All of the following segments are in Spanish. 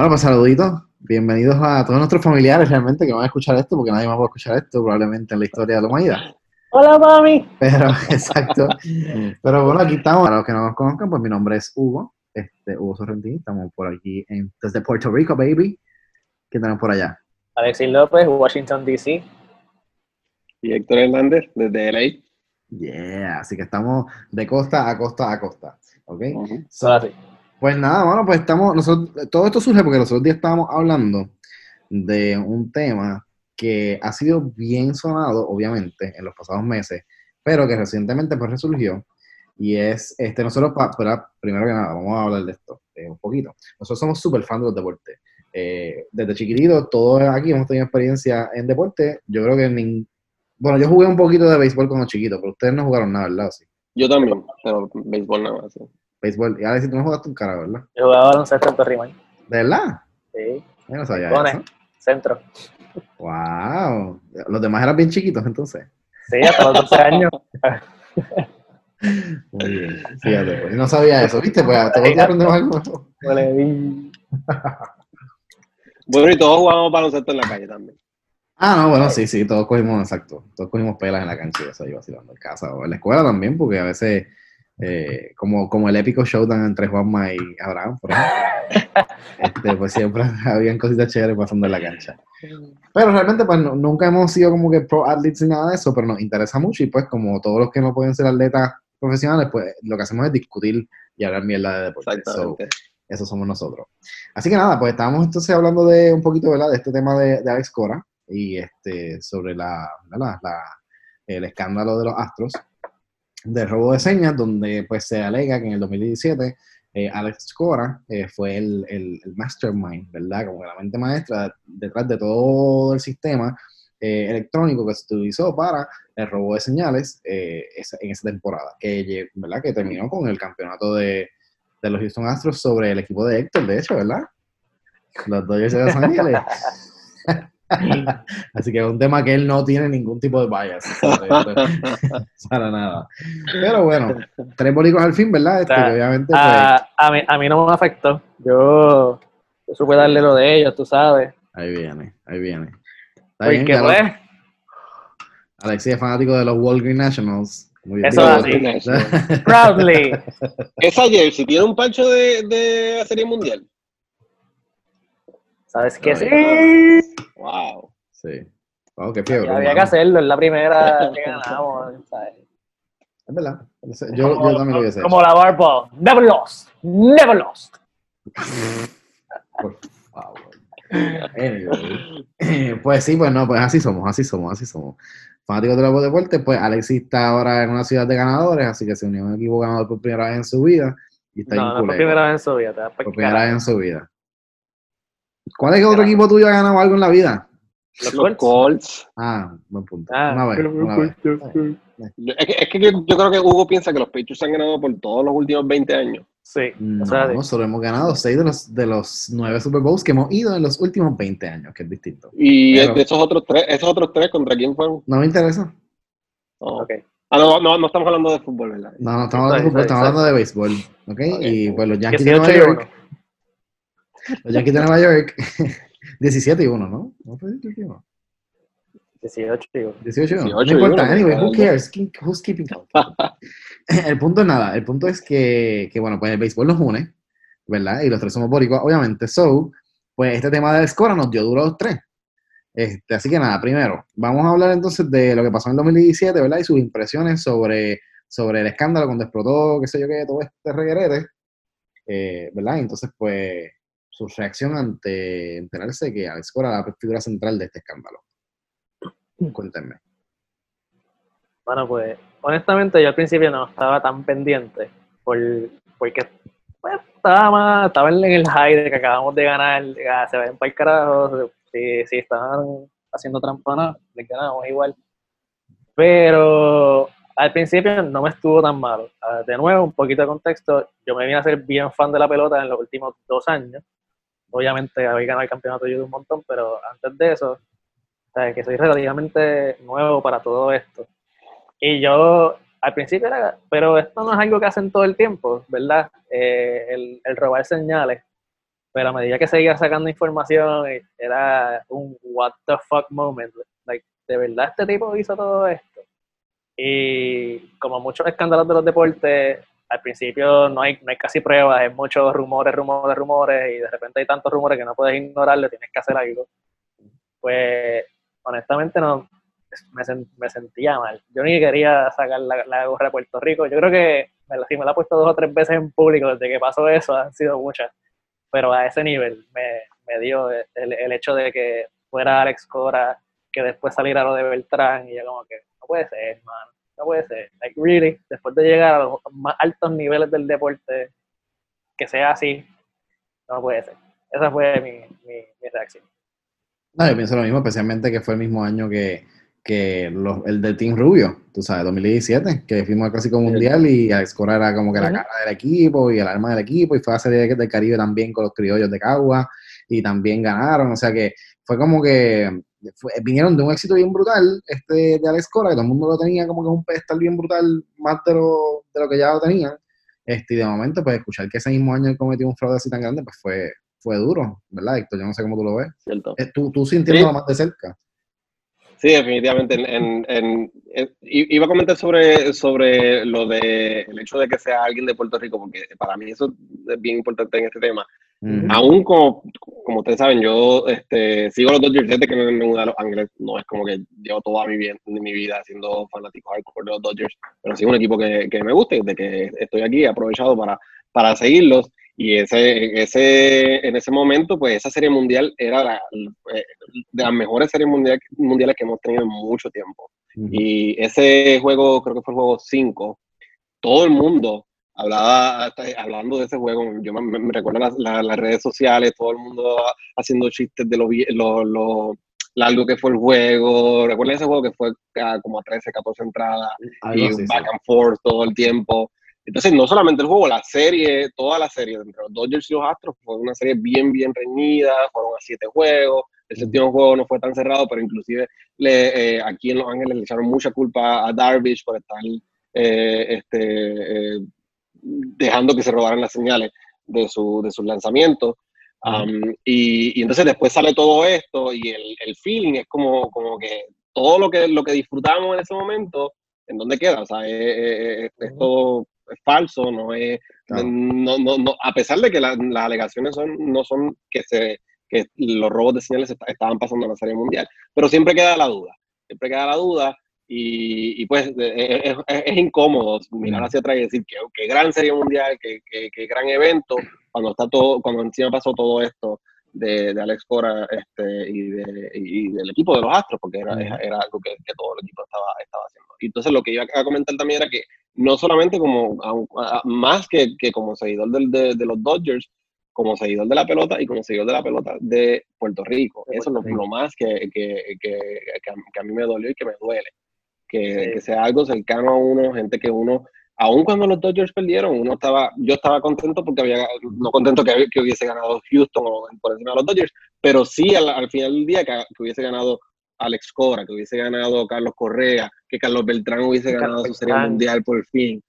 Bueno, pues saluditos. Bienvenidos a todos nuestros familiares realmente que van a escuchar esto, porque nadie más va a escuchar esto probablemente en la historia de la humanidad. Hola, mami. Pero, exacto. Pero bueno, aquí estamos. Para los que no nos conozcan, pues mi nombre es Hugo, este, Hugo Sorrentín. Estamos por aquí en, desde Puerto Rico, baby. ¿Qué tenemos por allá? Alexis López, Washington, D.C. Y Héctor Hernández, desde LA. Yeah, así que estamos de costa a costa a costa. ¿Ok? So, sí. Pues nada, bueno, pues estamos, nosotros, todo esto surge porque los otros días estábamos hablando de un tema que ha sido bien sonado, obviamente, en los pasados meses, pero que recientemente pues resurgió, y es, este, nosotros, pa- para- primero que nada, vamos a hablar de esto eh, un poquito. Nosotros somos súper fans de los deportes. Eh, desde chiquitito, todos aquí hemos tenido experiencia en deporte. Yo creo que, nin- bueno, yo jugué un poquito de béisbol cuando chiquito, pero ustedes no jugaron nada, ¿verdad? ¿O Sí. Yo también, pero béisbol nada más. sí. Béisbol, y ahora si tú no jugaste un cara, ¿verdad? Yo jugaba baloncesto en Torrimán. ¿De verdad? Sí. Yo no sabía Pone, eso. centro. Wow. Los demás eran bien chiquitos entonces. Sí, hasta los 12 años. Muy bien. Fíjate, pues, no sabía eso, ¿viste? Pues todos los días aprendemos algo nuevo. Bueno, y todos jugamos baloncesto en la calle también. Ah, no, bueno, sí, sí, todos cogimos, exacto. Todos cogimos pelas en la cancha y eso ahí vacilando en casa o en la escuela también, porque a veces, eh, como, como el épico showdown entre Juanma y Abraham, por ejemplo, este, pues siempre habían cositas chéveres pasando en la cancha. Pero realmente, pues nu- nunca hemos sido como que pro athletes ni nada de eso, pero nos interesa mucho y pues como todos los que no pueden ser atletas profesionales, pues lo que hacemos es discutir y hablar mierda de deporte. So, eso somos nosotros. Así que nada, pues estábamos entonces hablando de un poquito, ¿verdad? De este tema de, de Alex Cora y este sobre la, la- el escándalo de los Astros del robo de señas, donde pues se alega que en el 2017 eh, Alex Cora eh, fue el, el- mastermind, ¿verdad? Como la mente maestra detrás de todo el sistema eh, electrónico que se utilizó para el robo de señales eh, en esa temporada, que, ¿verdad? que terminó con el campeonato de, de los Houston Astros sobre el equipo de Héctor, de hecho, ¿verdad? Los Dodgers de Los Ángeles. Así que es un tema que él no tiene ningún tipo de bias. Para nada. Pero bueno, tres bóricos al fin, ¿verdad? Este, O sea, que obviamente, pues, A, a, mí, a mí no me afectó. Yo, yo supe darle lo de ellos, tú sabes. ahí viene, ahí viene. Bien, Porque ya lo- pues, Alexis es fanático de los Walgreen Nationals. Muy bien. Eso es así. proudly. Esa jersey tiene un pancho de, de la Serie Mundial. ¿Sabes qué? Sí. Wow. Sí. Oh, qué fiebre. Había que hacerlo, es la primera que ganamos. ¿sabes? Es verdad. Yo, yo también lo hubiese hecho. Como la Barball. Never lost. Never lost. Por favor. Anyway. Pues sí, pues no, pues así somos, así somos, así somos. Fanáticos de los deportes, pues Alexis está ahora en una ciudad de ganadores, así que se unió a un equipo ganador por primera vez en su vida y está No, no por primera vez en su vida. te vas por primera vez en su vida. ¿Cuál es que otro equipo tuyo ha ganado algo en la vida? Los Los Colts. Ah, buen punto. Ah, una vez, una vez. Yo- Es que, es que yo, yo creo que Hugo piensa que los Patriots han ganado por todos los últimos 20 años. Sí, No, o sea, de- solo hemos ganado seis de los, de los nueve Super Bowls que hemos ido en los últimos 20 años, que es distinto. Y Pero- de esos otros tres, esos otros tres, ¿contra quién fueron? No me interesa. Oh. ok. Ah, no, no, no estamos hablando de fútbol, ¿verdad? No, no estamos hablando de fútbol, estamos hablando de béisbol. ¿Ok? Y pues los Yankees de 18 Nueva York. 1. Los Yankees de Nueva York. 17 y 1, ¿no? ¿No fue 18 y 1? 18 y 1. 18 y 1. 18 No importa. uno, Anyway, who cares? ¿Quién- Who's keeping count? El punto es nada. El punto es que, que, bueno, pues el béisbol nos une, ¿verdad? Y los tres somos boricuas, obviamente. So, pues este tema de la escora nos dio duro a los tres. Este, así que nada, primero, vamos a hablar entonces de lo que pasó en el 2017, ¿verdad? Y sus impresiones sobre, sobre el escándalo cuando explotó, qué sé yo qué, todo este reguerete, eh, ¿verdad? Y entonces, pues, su reacción ante enterarse que Alex Cora era la figura central de este escándalo. Cuéntenme. Bueno, pues, honestamente, yo al principio no estaba tan pendiente, por, porque pues, estaba, más, estaba en el high de que acabamos de ganar, ya, se ven para el carajo, si, si estaban haciendo trampa, les ganamos igual. Pero al principio no me estuvo tan malo. Ah, De nuevo, un poquito de contexto, yo me vine a ser bien fan de la pelota en los últimos dos años. Obviamente había ganado el campeonato yo de un montón, pero antes de eso, sea, que soy relativamente nuevo para todo esto. Y yo al principio era, pero esto no es algo que hacen todo el tiempo, ¿verdad? Eh, el, el robar señales. pero a medida que seguía sacando información, era un what the fuck moment. Like, ¿de verdad este tipo hizo todo esto? Y como muchos escándalos de los deportes, al principio no hay, no hay casi pruebas, hay muchos rumores, rumores, rumores, y de repente hay tantos rumores que no puedes ignorarlo, tienes que hacer algo. Pues honestamente no, me, sentía mal. Yo ni quería sacar la, gorra de Puerto Rico. Yo creo que me la, si me la he puesto dos o tres veces en público desde que pasó eso, han sido muchas. Pero a ese nivel me, me dio el, el, hecho de que fuera Alex Cora, que después saliera lo de Beltrán, y yo como que, no puede ser, hermano, no puede ser. Like, really, después de llegar a los más altos niveles del deporte, que sea así, no puede ser. Esa fue mi, mi, mi reacción. No, yo pienso lo mismo, especialmente que fue el mismo año que que los, el del Team Rubio, tú sabes, 2017, que fuimos al Clásico Mundial y Alex Cora era como que la cara del equipo y el alma del equipo y fue a la Serie del Caribe también con los criollos de Cagua y también ganaron, o sea que fue como que vinieron de un éxito bien brutal este de Alex Cora, que todo el mundo lo tenía como que un pedestal bien brutal, más de lo, de lo que ya lo tenían, este, y de momento pues escuchar que ese mismo año él cometió un fraude así tan grande, pues fue, fue duro, ¿verdad, Héctor? Yo no sé cómo tú lo ves. Cierto. Eh, tú, tú sintiéndolo más de cerca. Sí, definitivamente. En, iba a comentar sobre, sobre lo de el hecho de que sea alguien de Puerto Rico, porque para mí eso es bien importante en este tema. Aún como, como ustedes saben, yo este, sigo los Dodgers desde que me, me mudé a Los Ángeles. No es como que llevo toda mi vida, mi vida siendo fanático hardcore de los Dodgers, pero sí un equipo que, que me gusta y desde que estoy aquí he aprovechado para, para seguirlos. Y ese, ese, en ese momento, pues esa serie mundial era la, eh, de las mejores series mundial, mundiales que hemos tenido en mucho tiempo. Y ese juego, creo que fue el juego 5, todo el mundo hablaba, hablando de ese juego, yo me, recuerdo las, las, redes sociales, todo el mundo haciendo chistes de lo, lo, lo largo que fue el juego. Recuerden ese juego que fue como a 13, 14 entradas y back and forth todo el tiempo. Entonces, no solamente el juego, la serie, toda la serie entre los Dodgers y los Astros fue una serie bien, bien reñida, fueron a siete juegos, el séptimo juego no fue tan cerrado, pero inclusive le, eh, aquí en Los Ángeles le echaron mucha culpa a Darvish por estar eh, este, eh, dejando que se robaran las señales de, su, de sus lanzamientos. Um, y, entonces después sale todo esto y el, el, feeling es como, como que todo lo que, lo que disfrutamos en ese momento, ¿en dónde queda? O sea, es, es todo es falso, no es, no, no, no, a pesar de que las alegaciones son, no son que se que los robos de señales estaban pasando en la serie mundial, pero siempre queda la duda, siempre queda la duda y, y pues e, e, es, es, incómodo mirar hacia atrás y decir que, qué gran serie mundial, qué que, gran evento, cuando está todo, cuando encima pasó todo esto de, de Alex Cora este, y, de, y, del equipo de los Astros, porque era, era algo que, que, todo el equipo estaba, estaba haciendo. Y entonces lo que iba a comentar también era que no solamente como, más que, que como seguidor del, de, de, los Dodgers, como seguidor de la pelota y como seguidor de la pelota de Puerto Rico. Eso es lo, más que, que, que, a mí me dolió y que me duele. Que, que, sea algo cercano a uno, gente que uno, aun cuando los Dodgers perdieron, uno estaba, yo estaba contento porque había, no contento que, que hubiese ganado Houston por encima de los Dodgers, pero sí al, al final del día que, que hubiese ganado Alex Cora, que hubiese ganado Carlos Correa, que Carlos Beltrán hubiese ganado su serie mundial por fin.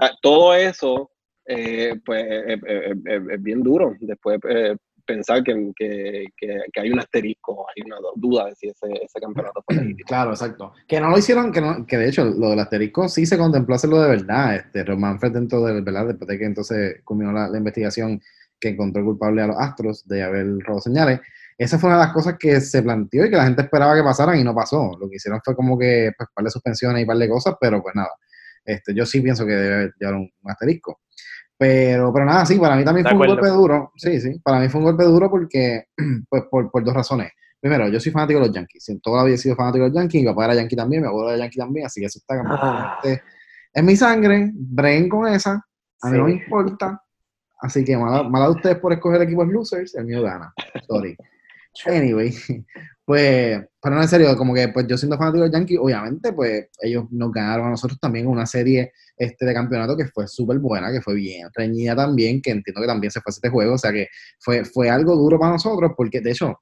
Ah, todo eso, eh, pues, es bien duro. Después eh, pensar que, que, que, hay un asterisco, hay una duda de si ese, ese campeonato fue legítimo. Claro, exacto. Que no lo hicieron, que, no, que de hecho lo del asterisco sí se contempló hacerlo de verdad. Este, Román fue dentro de verdad, después de que entonces culminó la, la investigación que encontró culpable a los Astros de haber robado señales esa fue una de las cosas que se planteó y que la gente esperaba que pasaran y no pasó. Lo que hicieron fue como que, pues, par de suspensiones y par de cosas, pero pues nada. Este, yo sí pienso que debe llevar un, asterisco. Pero, pero nada, sí, para mí también fue un golpe duro. Sí, sí, para mí fue un golpe duro porque, pues, por, por dos razones. Primero, yo soy fanático de los Yankees. Toda la vida he sido fanático de los Yankees. Mi papá era Yankee también, mi abuelo era Yankee también, así que eso está ah. en mi sangre. Bren con esa. A mí no me importa. Así que mala, mala de ustedes por escoger equipos losers, el mío gana. Sorry. Anyway, pues, pero no en serio, como que pues yo siendo fanático de Yankees, obviamente, pues ellos nos ganaron a nosotros también una serie este de campeonato que fue súper buena, que fue bien reñida también, que entiendo que también se fue este juego, o sea que fue, fue algo duro para nosotros, porque de hecho,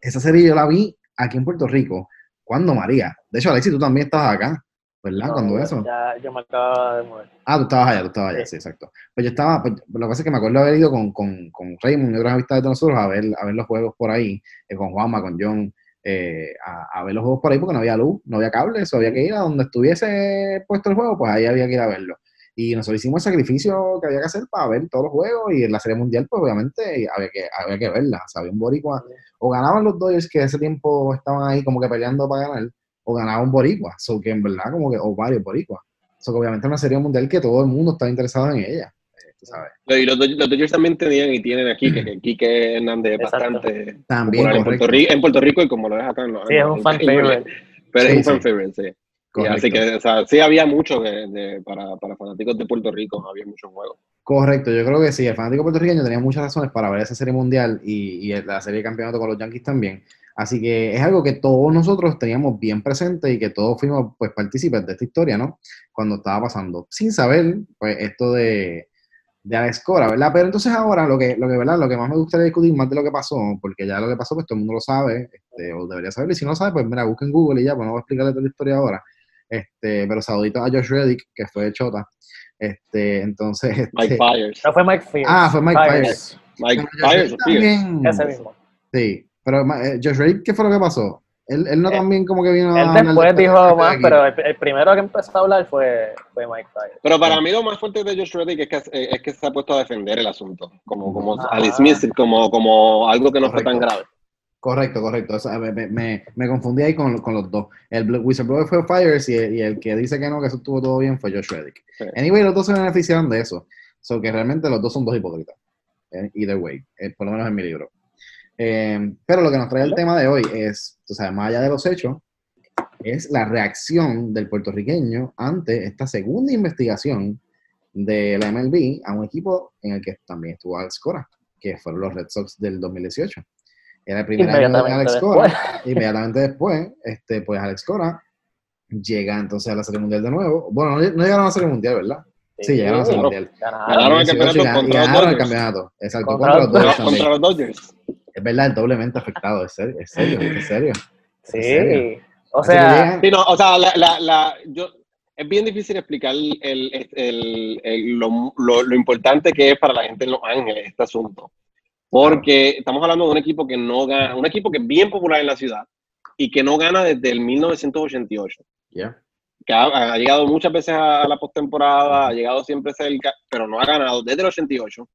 esa serie yo la vi aquí en Puerto Rico, cuando María, de hecho Alexi, tú también estabas acá, ¿verdad? Cuando eso. Ya, yo me acababa de mover. Ah, tú estabas allá, tú estabas allá, sí, exacto. Pues yo estaba, pues, lo que pasa es que me acuerdo haber ido con, con, con Raymond y otras amistades de nosotros a ver, a ver los juegos por ahí, eh, con Juanma, con John, eh, a, a, ver los juegos por ahí porque no había luz, no había cable, eso había que ir a donde estuviese puesto el juego, pues ahí había que ir a verlo. Y nosotros hicimos el sacrificio que había que hacer para ver todos los juegos y en la Serie Mundial, pues obviamente había que, había que verla. O sea, había un boricua. O ganaban los Dodgers que ese tiempo estaban ahí como que peleando para ganar, o ganaba un boricua. So que en verdad como que, o varios boricuas. So que obviamente una Serie Mundial que todo el mundo estaba interesado en ella. Eh, ¿sabes? Y los, los Dodgers también tenían y tienen aquí que Quique Hernández es bastante también, en Puerto, Rico, en Puerto Rico y como lo es acá en los Sí, es un fan favorite. Pero sí, es un fan sí. favorite, sí. Correcto. Así que, o sea, sí había mucho de, de, para, para, fanáticos de Puerto Rico, había muchos juegos. Correcto, yo creo que sí, el fanático puertorriqueño tenía muchas razones para ver esa serie mundial y, y, la serie de campeonato con los Yankees también. Así que es algo que todos nosotros teníamos bien presente y que todos fuimos pues partícipes de esta historia, ¿no? Cuando estaba pasando, sin saber, pues, esto de, de Alex Cora, ¿verdad? Pero entonces ahora lo que, lo que, ¿verdad? Lo que más me gustaría discutir más de lo que pasó, porque ya lo que pasó, pues todo el mundo lo sabe, este, o debería saberlo, y si no lo sabe, pues mira, busquen Google y ya, pues no voy a explicarle toda la historia ahora. Este, pero saludito a Josh Reddick, que fue de Chota. Este, entonces. Este, Mike Fires. No fue Mike Fires. Ah, fue Mike Fires. Mike Fires. También, Ese mismo. Sí, pero eh, Josh Reddick, ¿qué fue lo que pasó? Él, él no él, también como que vino él a. después dijo más, pero el, el, primero que empezó a hablar fue, fue Mike Fires. Pero para mí lo más fuerte de Josh Reddick es que, es que se ha puesto a defender el asunto. Como, como a dismiss como, como algo que no Correcto. fue tan grave. Correcto, correcto. O sea, me, me, me, confundí ahí con, con, los dos. El whistleblower fue Fires y el, y el, que dice que no, que eso estuvo todo bien, fue Josh Reddick. Sí. Anyway, los dos se beneficiaron de eso. So que realmente los dos son dos hipócritas. Eh, either way, eh, por lo menos en mi libro. Eh, pero lo que nos trae el tema de hoy es, o sea, más allá de los hechos, es la reacción del puertorriqueño ante esta segunda investigación de la MLB a un equipo en el que también estuvo Alex Cora, que fueron los Red Sox del 2018. Era el primer año de Alex Cora. Después. Inmediatamente después, este, pues Alex Cora llega entonces a la Serie Mundial de nuevo. Bueno, no, no llegaron a la Serie Mundial, ¿verdad? Sí, sí llegaron a la Serie Mundial. Ganaron el campeonato y, contra, y ganaron el campeonato. Exacto, contra, contra, los Dodgers contra los Dodgers. Es verdad, doblemente afectado, es serio, es serio, es serio. Sí, ¿Es serio? o sea... Sí, no, o sea, la, la, la, yo, es bien difícil explicar el, el, el, el lo, lo, lo, importante que es para la gente en Los Ángeles este asunto. Porque estamos hablando de un equipo que no gana, un equipo que es bien popular en la ciudad y que no gana desde el 1988. Yeah. Que ha, ha, llegado muchas veces a la postemporada, ha llegado siempre cerca, pero no ha ganado desde el 88.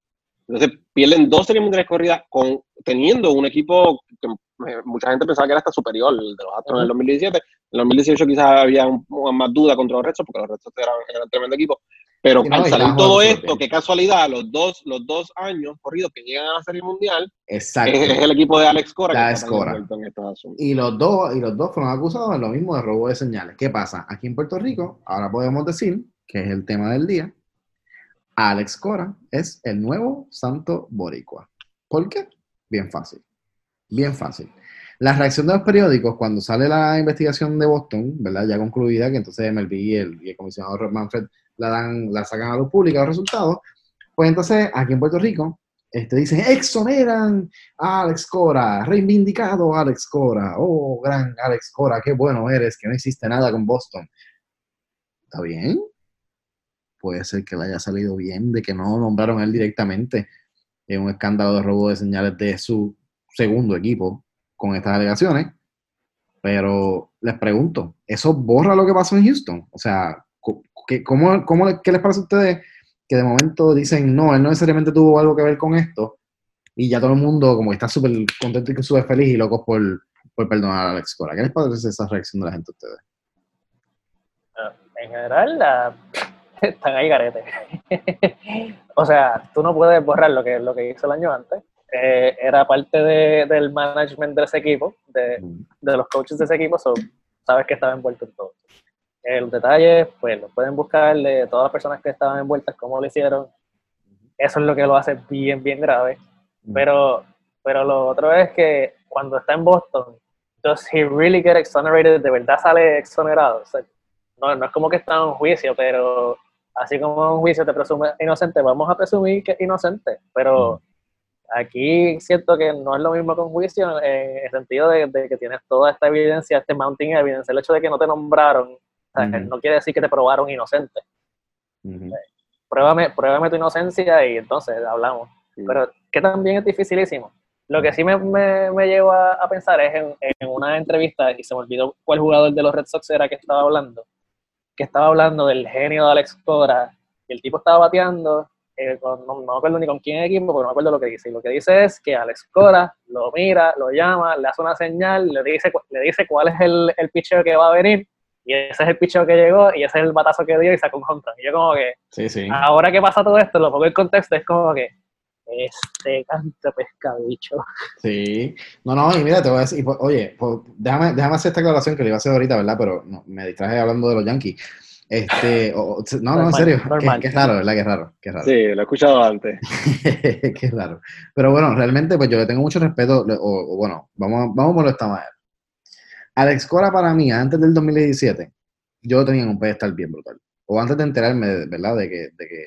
Entonces pierden dos series mundiales corridas con, teniendo un equipo que mucha gente pensaba que era hasta superior el de los Astros en el 2017. En el 2018 quizás había un, más duda contra los Red Sox porque los Red Sox eran, eran un tremendo equipo. Pero no, al salir todo esto, qué casualidad, los dos, los dos años corridos que llegan a la Serie Mundial, Exacto. Es, es el equipo de Alex Cora. Alex Cora. Y los, dos, y los dos fueron acusados de lo mismo de robo de señales. ¿Qué pasa? Aquí en Puerto Rico, ahora podemos decir, que es el tema del día, Alex Cora es el nuevo santo boricua. ¿Por qué? Bien fácil. Bien fácil. La reacción de los periódicos cuando sale la investigación de Boston, ¿verdad? Ya concluida, que entonces MLB y el, y el comisionado Manfred la, dan, la sacan a luz pública los resultados, pues entonces aquí en Puerto Rico este, dicen, exoneran a Alex Cora, reivindicado a Alex Cora, oh, gran Alex Cora, qué bueno eres, que no existe nada con Boston. ¿Está bien? Puede ser que le haya salido bien de que no nombraron a él directamente en un escándalo de robo de señales de su segundo equipo con estas alegaciones, pero les pregunto, ¿eso borra lo que pasó en Houston? O sea, ¿qué, cómo, cómo, ¿qué les parece a ustedes que de momento dicen, no, él no necesariamente tuvo algo que ver con esto, y ya todo el mundo como está súper contento y súper feliz y locos por, por perdonar a Alex Cora? ¿Qué les parece esa reacción de la gente a ustedes? Uh, en general, la... están ahí garete. o sea, tú no puedes borrar lo que, lo que hizo el año antes, eh, era parte de, del management de ese equipo, de, de, los coaches de ese equipo, so, sabes que estaba envuelto en todo. Eh, los detalles, pues los pueden buscar de todas las personas que estaban envueltas, cómo lo hicieron. Eso es lo que lo hace bien, bien grave. Pero, pero lo otro es que cuando está en Boston, does he really get exonerated? ¿De verdad sale exonerado? O sea, no, no es como que está en un juicio, pero así como en un juicio te presume inocente, vamos a presumir que es inocente, pero aquí siento que no es lo mismo con juicio en el sentido de, de, que tienes toda esta evidencia, este mounting evidence, el hecho de que no te nombraron No quiere decir que te probaron inocente. pruébame, pruébame tu inocencia y entonces hablamos. Pero que también es dificilísimo. Lo que sí me, me, llevo a, pensar es en, en, una entrevista, y se me olvidó cuál jugador de los Red Sox era que estaba hablando, que estaba hablando del genio de Alex Cora, y el tipo estaba bateando, eh, no, me acuerdo ni con quién equipo, pero no me acuerdo lo que dice. Y lo que dice es que Alex Cora lo mira, lo llama, le hace una señal, le dice, le dice cuál es el, el picheo que va a venir, y ese es el picheo que llegó, y ese es el batazo que dio y sacó un contra. Y yo como que, sí, sí. ahora que pasa todo esto, lo pongo en contexto, es como que, este canto pescabicho. Sí, no, no, y mira, te voy a decir, pues, oye, pues, déjame, déjame hacer esta aclaración que le iba a hacer ahorita, ¿verdad? Pero no, me distraje hablando de los Yankees. Este, no, no, en serio, que, es raro, ¿verdad? Que es raro, que raro. Sí, lo he escuchado antes. que raro. Pero bueno, realmente, pues yo le tengo mucho respeto, o, bueno, vamos, vamos por esta manera. Alex Cora para mí, antes del 2017, yo tenía un pedestal bien brutal. O antes de enterarme, ¿verdad? De que, de que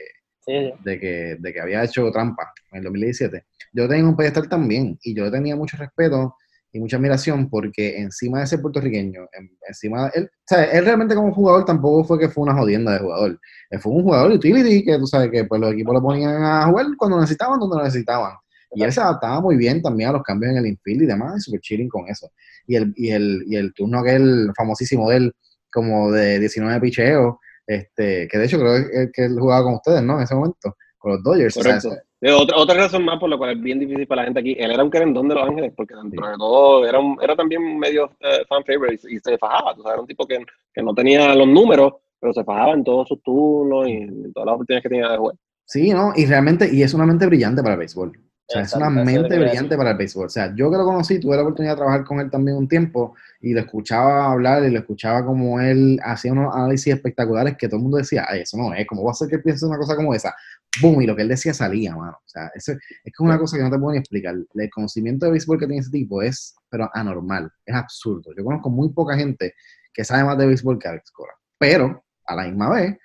de, que, de que había hecho trampa en el 2017. Yo tenía un pedestal también y yo tenía mucho respeto y mucha admiración porque encima de ser puertorriqueño, encima él, o sea, él realmente como jugador tampoco fue que fue una jodienda de jugador. Él fue un jugador utility que tú sabes que pues los equipos lo ponían a jugar cuando necesitaban, donde lo necesitaban. Y él se adaptaba muy bien también a los cambios en el infield y demás, y super chilling con eso. Y el, y el, y el turno aquel famosísimo de él, como de 19 picheos, este, que de hecho creo que, él jugaba con ustedes, ¿no? En ese momento, con los Dodgers. otra, otra razón más por la cual es bien difícil para la gente aquí, él era un querendón de Los Ángeles, porque dentro de todo era, un, era también medio eh, fan favorite y, se fajaba, era un tipo que, que, no tenía los números, pero se fajaba en todos sus turnos y en todas las oportunidades que tenía de jugar. Sí, ¿no? Y realmente, y es una mente brillante para el béisbol. O sea, es una mente brillante para el béisbol. O sea, yo que lo conocí, tuve la oportunidad de trabajar con él también un tiempo y lo escuchaba hablar y lo escuchaba como él hacía unos análisis espectaculares que todo el mundo decía, ay, eso no es, ¿cómo va a ser que piense una cosa como esa? ¡Bum! Y lo que él decía salía, mano. O sea, eso, es que es una cosa que no te puedo ni explicar. El conocimiento de béisbol que tiene ese tipo es, pero anormal, es absurdo. Yo conozco muy poca gente que sabe más de béisbol que Alex Cora. Pero, a la misma vez,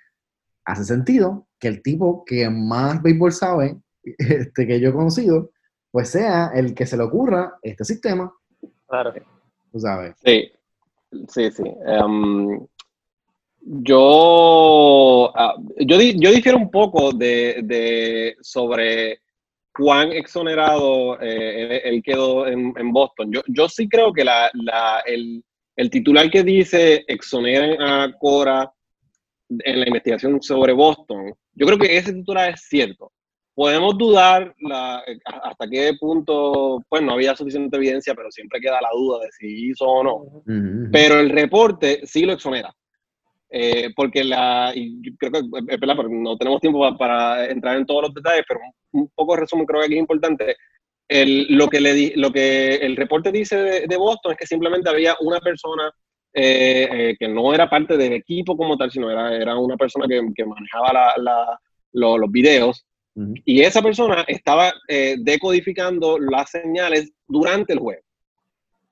hace sentido que el tipo que más béisbol sabe este, que yo he conocido, pues sea el que se le ocurra este sistema. Claro. Tú sabes. Sí, sí, sí. Em, yo, ah, yo, yo difiero un poco de, sobre cuán exonerado eh, él, quedó en, Boston. Yo, yo sí creo que la, el, el, titular que dice exoneran a Cora en la investigación sobre Boston, yo creo que ese titular es cierto podemos dudar hasta qué punto, pues no había suficiente evidencia, pero siempre queda la duda de si hizo o no. Pero el reporte sí lo exonera. Eh, porque la, y creo que verdad, porque no tenemos tiempo para, entrar en todos los detalles, pero un, poco de resumen creo que aquí es importante. El, lo, que le lo que el reporte dice de, Boston es que simplemente había una persona eh, eh, que no era parte del equipo como tal, sino era, era una persona que, que manejaba la, la, los videos y esa persona estaba eh, decodificando las señales durante el juego.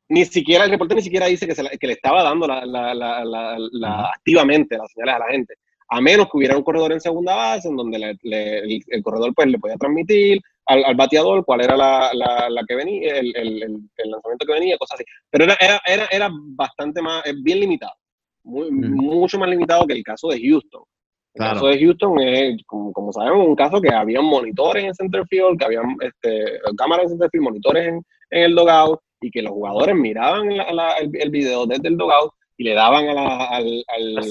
Ni siquiera el reporte ni siquiera dice que, que le estaba dando la, la, activamente las señales a la gente. A menos que hubiera un corredor en segunda base, en donde el, corredor pues, le podía transmitir al, bateador cuál era la, que venía, el, lanzamiento que venía, cosas así. Pero era, era, era, bastante más, bien limitado. Mucho más limitado que el caso de Houston el caso de Houston es, como, sabemos, un caso que había monitores en center field, que habían este, cámaras en center field, monitores en, el dogout, y que los jugadores miraban el, video desde el dogout y le daban a al, al,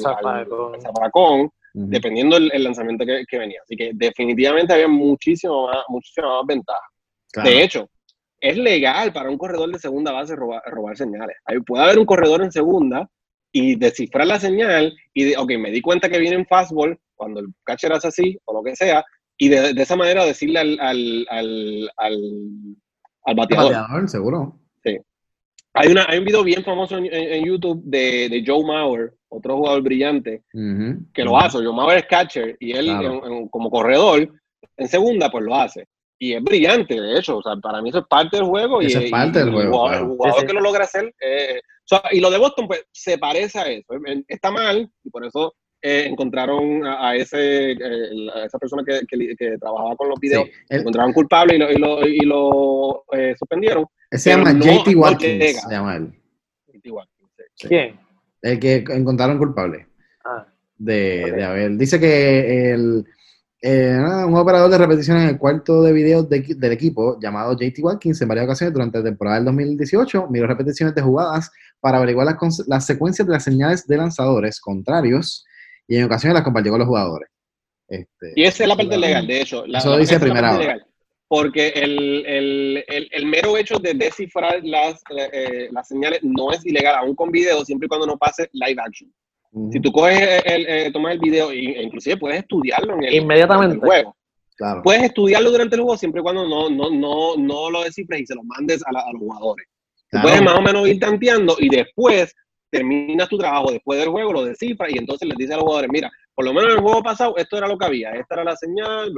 zapacón, dependiendo del lanzamiento que, venía. Así que definitivamente había muchísimo más, muchísima más ventaja. De hecho, es legal para un corredor de segunda base robar, robar señales. puede haber un corredor en segunda y descifrar la señal y de, ok, me di cuenta que viene en fastball cuando el catcher hace así o lo que sea, y de, esa manera decirle al, al, al, al, bateador. seguro. Sí. Hay, una, hay un video bien famoso en, YouTube de, de, Joe Mauer, otro jugador brillante, que lo hace. Joe Mauer es catcher y él como corredor, en segunda, pues lo hace. Y es brillante, de hecho. O sea, para mí eso es parte del juego. y, es parte del juego. El jugador, que lo logra hacer eh, y lo de Boston, pues, se parece a eso. Está mal, y por eso eh, encontraron a, ese, eh, esa persona que, que, trabajaba con los videos, encontraron culpable y lo, y lo, y lo eh, suspendieron. Se llama JT Watkins, se llama él. ¿Quién? El que encontraron culpable. de, de Abel. Dice que el, eh, un operador de repetición en el cuarto de video del equipo llamado JT Watkins en varias ocasiones durante la temporada del 2018 miró repeticiones de jugadas para averiguar las, las secuencias de las señales de lanzadores contrarios y en ocasiones las compartió con los jugadores. Este, y esa es la parte legal, de hecho. La, eso dice primera hora. Porque el, el, el, mero hecho de descifrar las, eh, las señales no es ilegal, aún con video, siempre y cuando no pase live action. Si tú coges el, eh, tomas el video, e inclusive puedes estudiarlo en el, Inmediatamente. juego. Puedes estudiarlo durante el juego siempre y cuando no, no, no, no lo descifres y se lo mandes a, los jugadores. Puedes más o menos ir tanteando y después terminas tu trabajo después del juego, lo descifras y entonces les dices a los jugadores, mira, por lo menos en el juego pasado esto era lo que había, esta era la señal,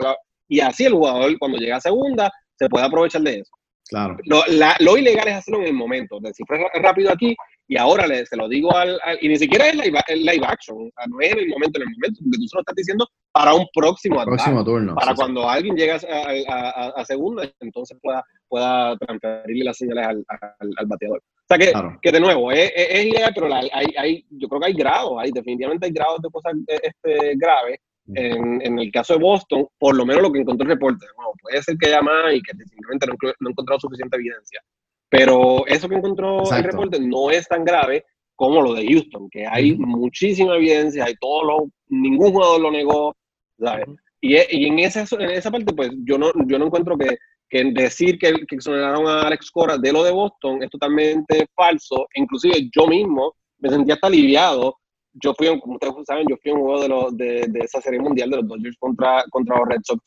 y así el jugador cuando llega a segunda se puede aprovechar de eso. Claro. Lo, lo ilegal es hacerlo en el momento, descifrar rápido aquí y ahora le, se lo digo al, y ni siquiera es live, live action, no es en el momento, en el momento, porque tú se lo estás diciendo para un próximo, próximo turno. Para cuando alguien llegue a, a, segunda, entonces pueda, pueda transferirle las señales al, al, bateador. O sea que, que de nuevo, es, es, ilegal, pero hay, hay, yo creo que hay grados, hay, definitivamente hay grados de cosas este, graves. En, en, el caso de Boston, por lo menos lo que encontró el reporte, bueno, puede ser que haya más y que simplemente no, no ha encontrado suficiente evidencia. Pero eso que encontró el reporte no es tan grave como lo de Houston, que hay muchísima evidencia, hay todo lo, ningún jugador lo negó, ¿sabes? y, y, en, esa, en esa parte, pues yo no, yo no encuentro que, que decir que, que exoneraron a Alex Cora de lo de Boston es totalmente falso. Inclusive yo mismo me sentía hasta aliviado. Yo fui, como ustedes saben, yo fui un juego de, lo, de, de, esa serie mundial de los Dodgers contra, contra los Red Sox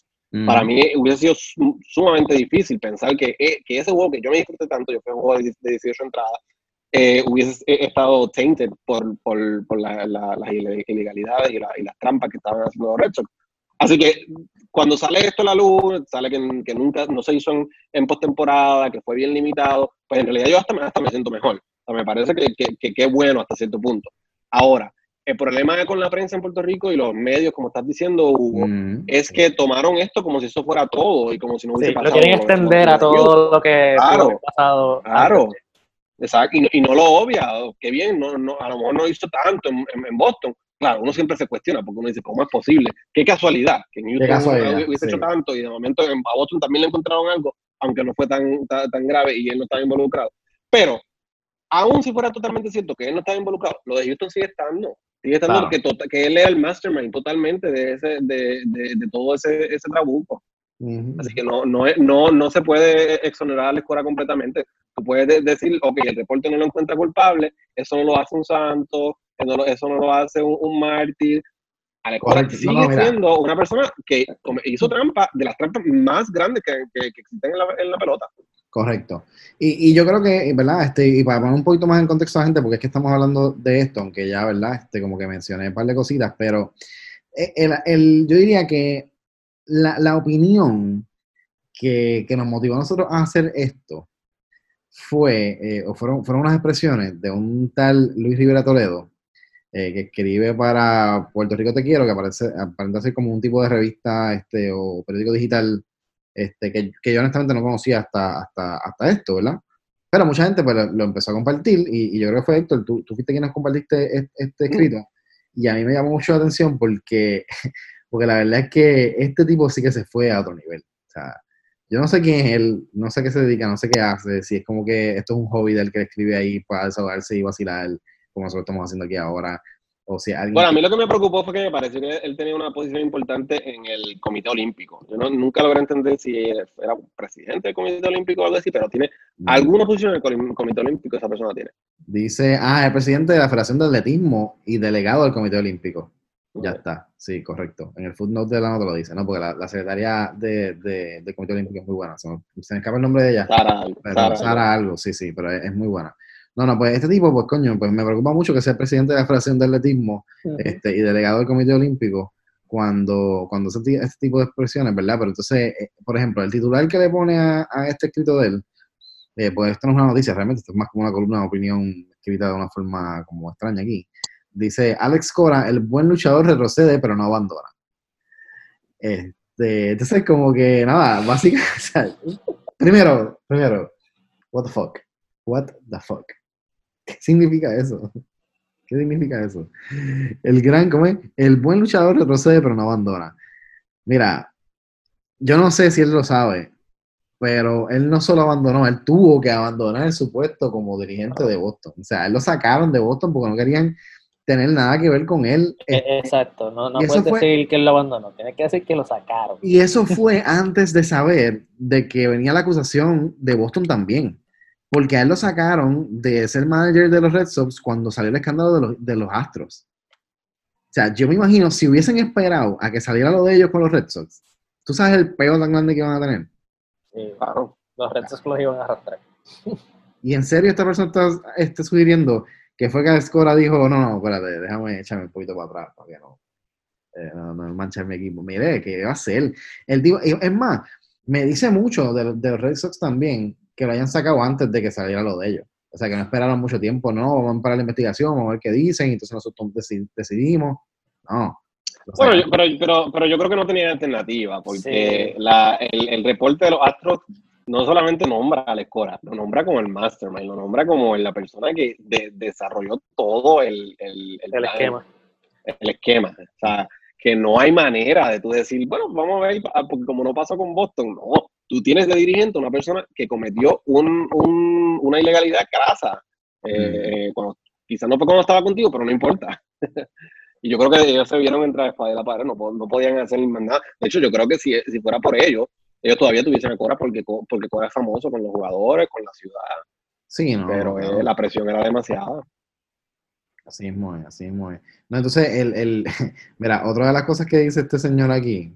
para mí hubiese sido sumamente difícil pensar que, eh, que, ese juego que yo me disfruté tanto, yo fui un juego de, 18 entradas, eh, hubiese eh, estado tainted por, por, por la, las ilegalidades y, y, las trampas que estaban haciendo los Red Sox. Así que cuando sale esto a la luz, sale que, que nunca no se hizo en, en postemporada, que fue bien limitado, pues en realidad yo hasta, hasta me siento mejor. O sea, me parece que, que, que, es bueno hasta cierto punto. Ahora, el problema con la prensa en Puerto Rico y los medios, como estás diciendo, Hugo, mm, es que tomaron esto como si eso fuera todo y como si no hubiese pasado. Lo quieren extender a todo lo que claro, ha pasado. Claro, exacto, y, no lo obvia, qué bien, no, no, a lo mejor no hizo tanto en, en, Boston. Claro, uno siempre se cuestiona porque uno dice, ¿cómo es posible? Qué casualidad, que en Houston hubiese hecho tanto y de momento en Boston también le encontraron algo, aunque no fue tan, tan, tan grave y él no estaba involucrado. Pero, aún si fuera totalmente cierto que él no estaba involucrado, lo de Houston sigue estando. Sigue estando que, tota, que, él es el mastermind totalmente de, ese, de, de, de todo ese, ese trabuco. Así que no, no, no, no se puede exonerar a la escuela completamente. Tú puedes decir, ok, el reporte no lo encuentra culpable, eso no lo hace un santo, eso no lo hace un, un mártir. A la escuela sigue siendo una persona que hizo trampa, de las trampas más grandes que, que, que existen en la, en la pelota. Correcto. Y, y, yo creo que, ¿verdad? Este, y para poner un poquito más en contexto a la gente, porque es que estamos hablando de esto, aunque ya, ¿verdad? Este, como que mencioné un par de cositas, pero eh, el, el, yo diría que la, la opinión que, que, nos motivó a nosotros a hacer esto fue, eh, o fueron, fueron unas expresiones de un tal Luis Rivera Toledo, eh, que escribe para Puerto Rico Te Quiero, que aparece, aparenta ser como un tipo de revista este, o periódico digital este, que, que, yo honestamente no conocía hasta, hasta, hasta esto, ¿verdad? Pero mucha gente pues, lo, empezó a compartir y, y, yo creo que fue Héctor, tú, tú fuiste quien nos compartiste este, este escrito y a mí me llamó mucho la atención porque, porque la verdad es que este tipo sí que se fue a otro nivel. O sea, yo no sé quién es él, no sé qué se dedica, no sé qué hace, si es como que esto es un hobby del que escribe ahí para desahogarse y vacilar, como nosotros estamos haciendo aquí ahora, bueno, a mí lo que me preocupó fue que me pareció que él tenía una posición importante en el Comité Olímpico. Yo no, nunca logré entender si era presidente del Comité Olímpico o algo así, pero tiene alguna posición en el Comité Olímpico esa persona tiene. Dice, ah, es presidente de la Federación de Atletismo y delegado del Comité Olímpico. Ya está, sí, correcto. En el footnote de la nota lo dice, ¿no? Porque la, la secretaria de, de, del Comité Olímpico es muy buena. Se me, escapa el nombre de ella. Sara, Sara, Sara algo, sí, sí, pero es, es muy buena. No, no, pues este tipo, pues coño, pues me preocupa mucho que sea presidente de la Federación de Atletismo este, y delegado del Comité Olímpico cuando, cuando se este tipo de expresiones, ¿verdad? Pero entonces, eh, por ejemplo, el titular que le pone a, este escrito de él, eh, pues esto no es una noticia, realmente esto es más como una columna de opinión escrita de una forma como extraña aquí. Dice, Alex Cora, el buen luchador retrocede, pero no abandona. Este, entonces, como que, nada, básicamente, primero, primero, what the fuck, what the fuck. ¿Qué significa eso? ¿Qué significa eso? El gran, ¿cómo es? El buen luchador retrocede pero no abandona. Mira, yo no sé si él lo sabe, pero él no solo abandonó, él tuvo que abandonar su puesto como dirigente de Boston. O sea, él lo sacaron de Boston porque no querían tener nada que ver con él. E, exacto, no, no puedes decir que él lo abandonó, tienes que decir que lo sacaron. Y eso fue antes de saber de que venía la acusación de Boston también. Porque a él lo sacaron de ser manager de los Red Sox cuando salió el escándalo de los, de los Astros. O sea, yo me imagino, si hubiesen esperado a que saliera lo de ellos con los Red Sox, ¿tú sabes el peor tan grande que van a tener? Sí, claro. Los Red Sox los iban a arrastrar. Y en serio esta persona está, sugiriendo que fue que Escora dijo, no, no, espérate, déjame echarme un poquito para atrás, para que no, eh, no, no manchar mi equipo. Mire, ¿qué va a hacer? El digo, es más, me dice mucho de, de los Red Sox también, que lo hayan sacado antes de que saliera lo de ellos. O sea, que no esperaron mucho tiempo, no, vamos a parar la investigación, vamos a ver qué dicen, y entonces nosotros decidimos. No. Bueno, pero, pero, pero, yo creo que no tenía alternativa, porque la, el, el, reporte de los Astros no solamente nombra a Escora, lo nombra como el mastermind, lo nombra como la persona que desarrolló todo el, el, el esquema. El esquema. O sea, que no hay manera de tú decir, bueno, vamos a ver, porque como no pasó con Boston, no, tú tienes de dirigente una persona que cometió un, un, una ilegalidad crasa. Eh, quizás no fue cuando estaba contigo, pero no importa. y yo creo que ellos se vieron entrar a de la pared, no, no podían hacer nada. De hecho, yo creo que si, si fuera por ellos, ellos todavía tuviesen a Cora porque, porque Cora es famoso con los jugadores, con la ciudad. Sí, no. Pero eh, la presión era demasiada. Así es, así mismo es. No, entonces, el, el, mira, otra de las cosas que dice este señor aquí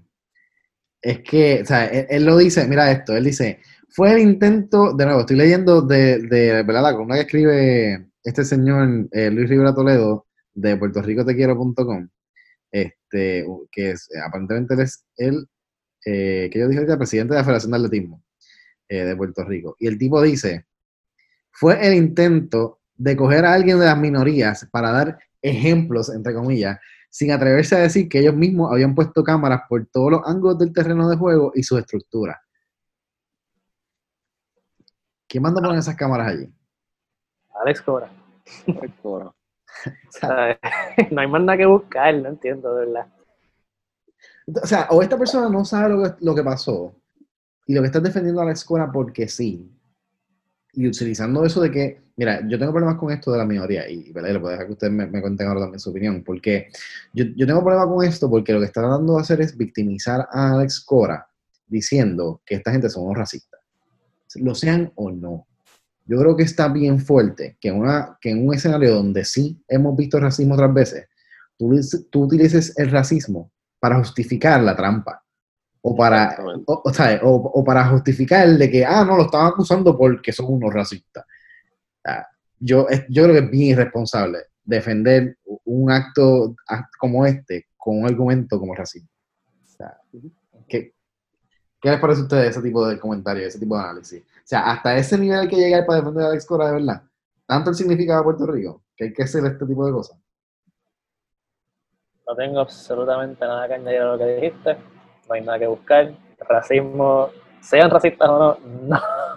es que, o sea, él, lo dice, mira esto, él dice, fue el intento, de nuevo, estoy leyendo de, de ¿verdad? La columna que escribe este señor eh, Luis Rivera Toledo de puertorricotequiero.com, este, que es, aparentemente él es el, eh, que yo dije el presidente de la Federación de Atletismo eh, de Puerto Rico. Y el tipo dice, fue el intento de coger a alguien de las minorías para dar ejemplos, entre comillas, sin atreverse a decir que ellos mismos habían puesto cámaras por todos los ángulos del terreno de juego y su estructura. ¿Quién manda a poner esas cámaras allí? Alex Cora. Alex Cora. no hay más nada que buscar, no entiendo, de verdad. O sea, o esta persona no sabe lo que, lo que pasó y lo que está defendiendo a Alex Cora porque sí, y utilizando eso de que, mira, yo tengo problemas con esto de la minoría, y, y le puedo dejar que ustedes me, cuenten ahora también su opinión, porque yo, yo tengo problemas con esto porque lo que está tratando de hacer es victimizar a Alex Cora diciendo que esta gente son racistas, lo sean o no. Yo creo que está bien fuerte que, una, que en un escenario donde sí hemos visto racismo otras veces, tú, tú utilices el racismo para justificar la trampa o para, o, para justificar el de que, ah, no, lo estaban acusando porque son unos racistas. Yo, yo creo que es bien irresponsable defender un acto como este con un argumento como racismo. ¿qué, ¿Qué les parece a ustedes ese tipo de comentario, ese tipo de análisis? O sea, hasta ese nivel hay que llegar para defender a Alex Cora de verdad. Tanto el significado de Puerto Rico, que hay que hacer este tipo de cosas. No tengo absolutamente nada que añadir a lo que dijiste no hay nada que buscar. racismo, sean racistas o no,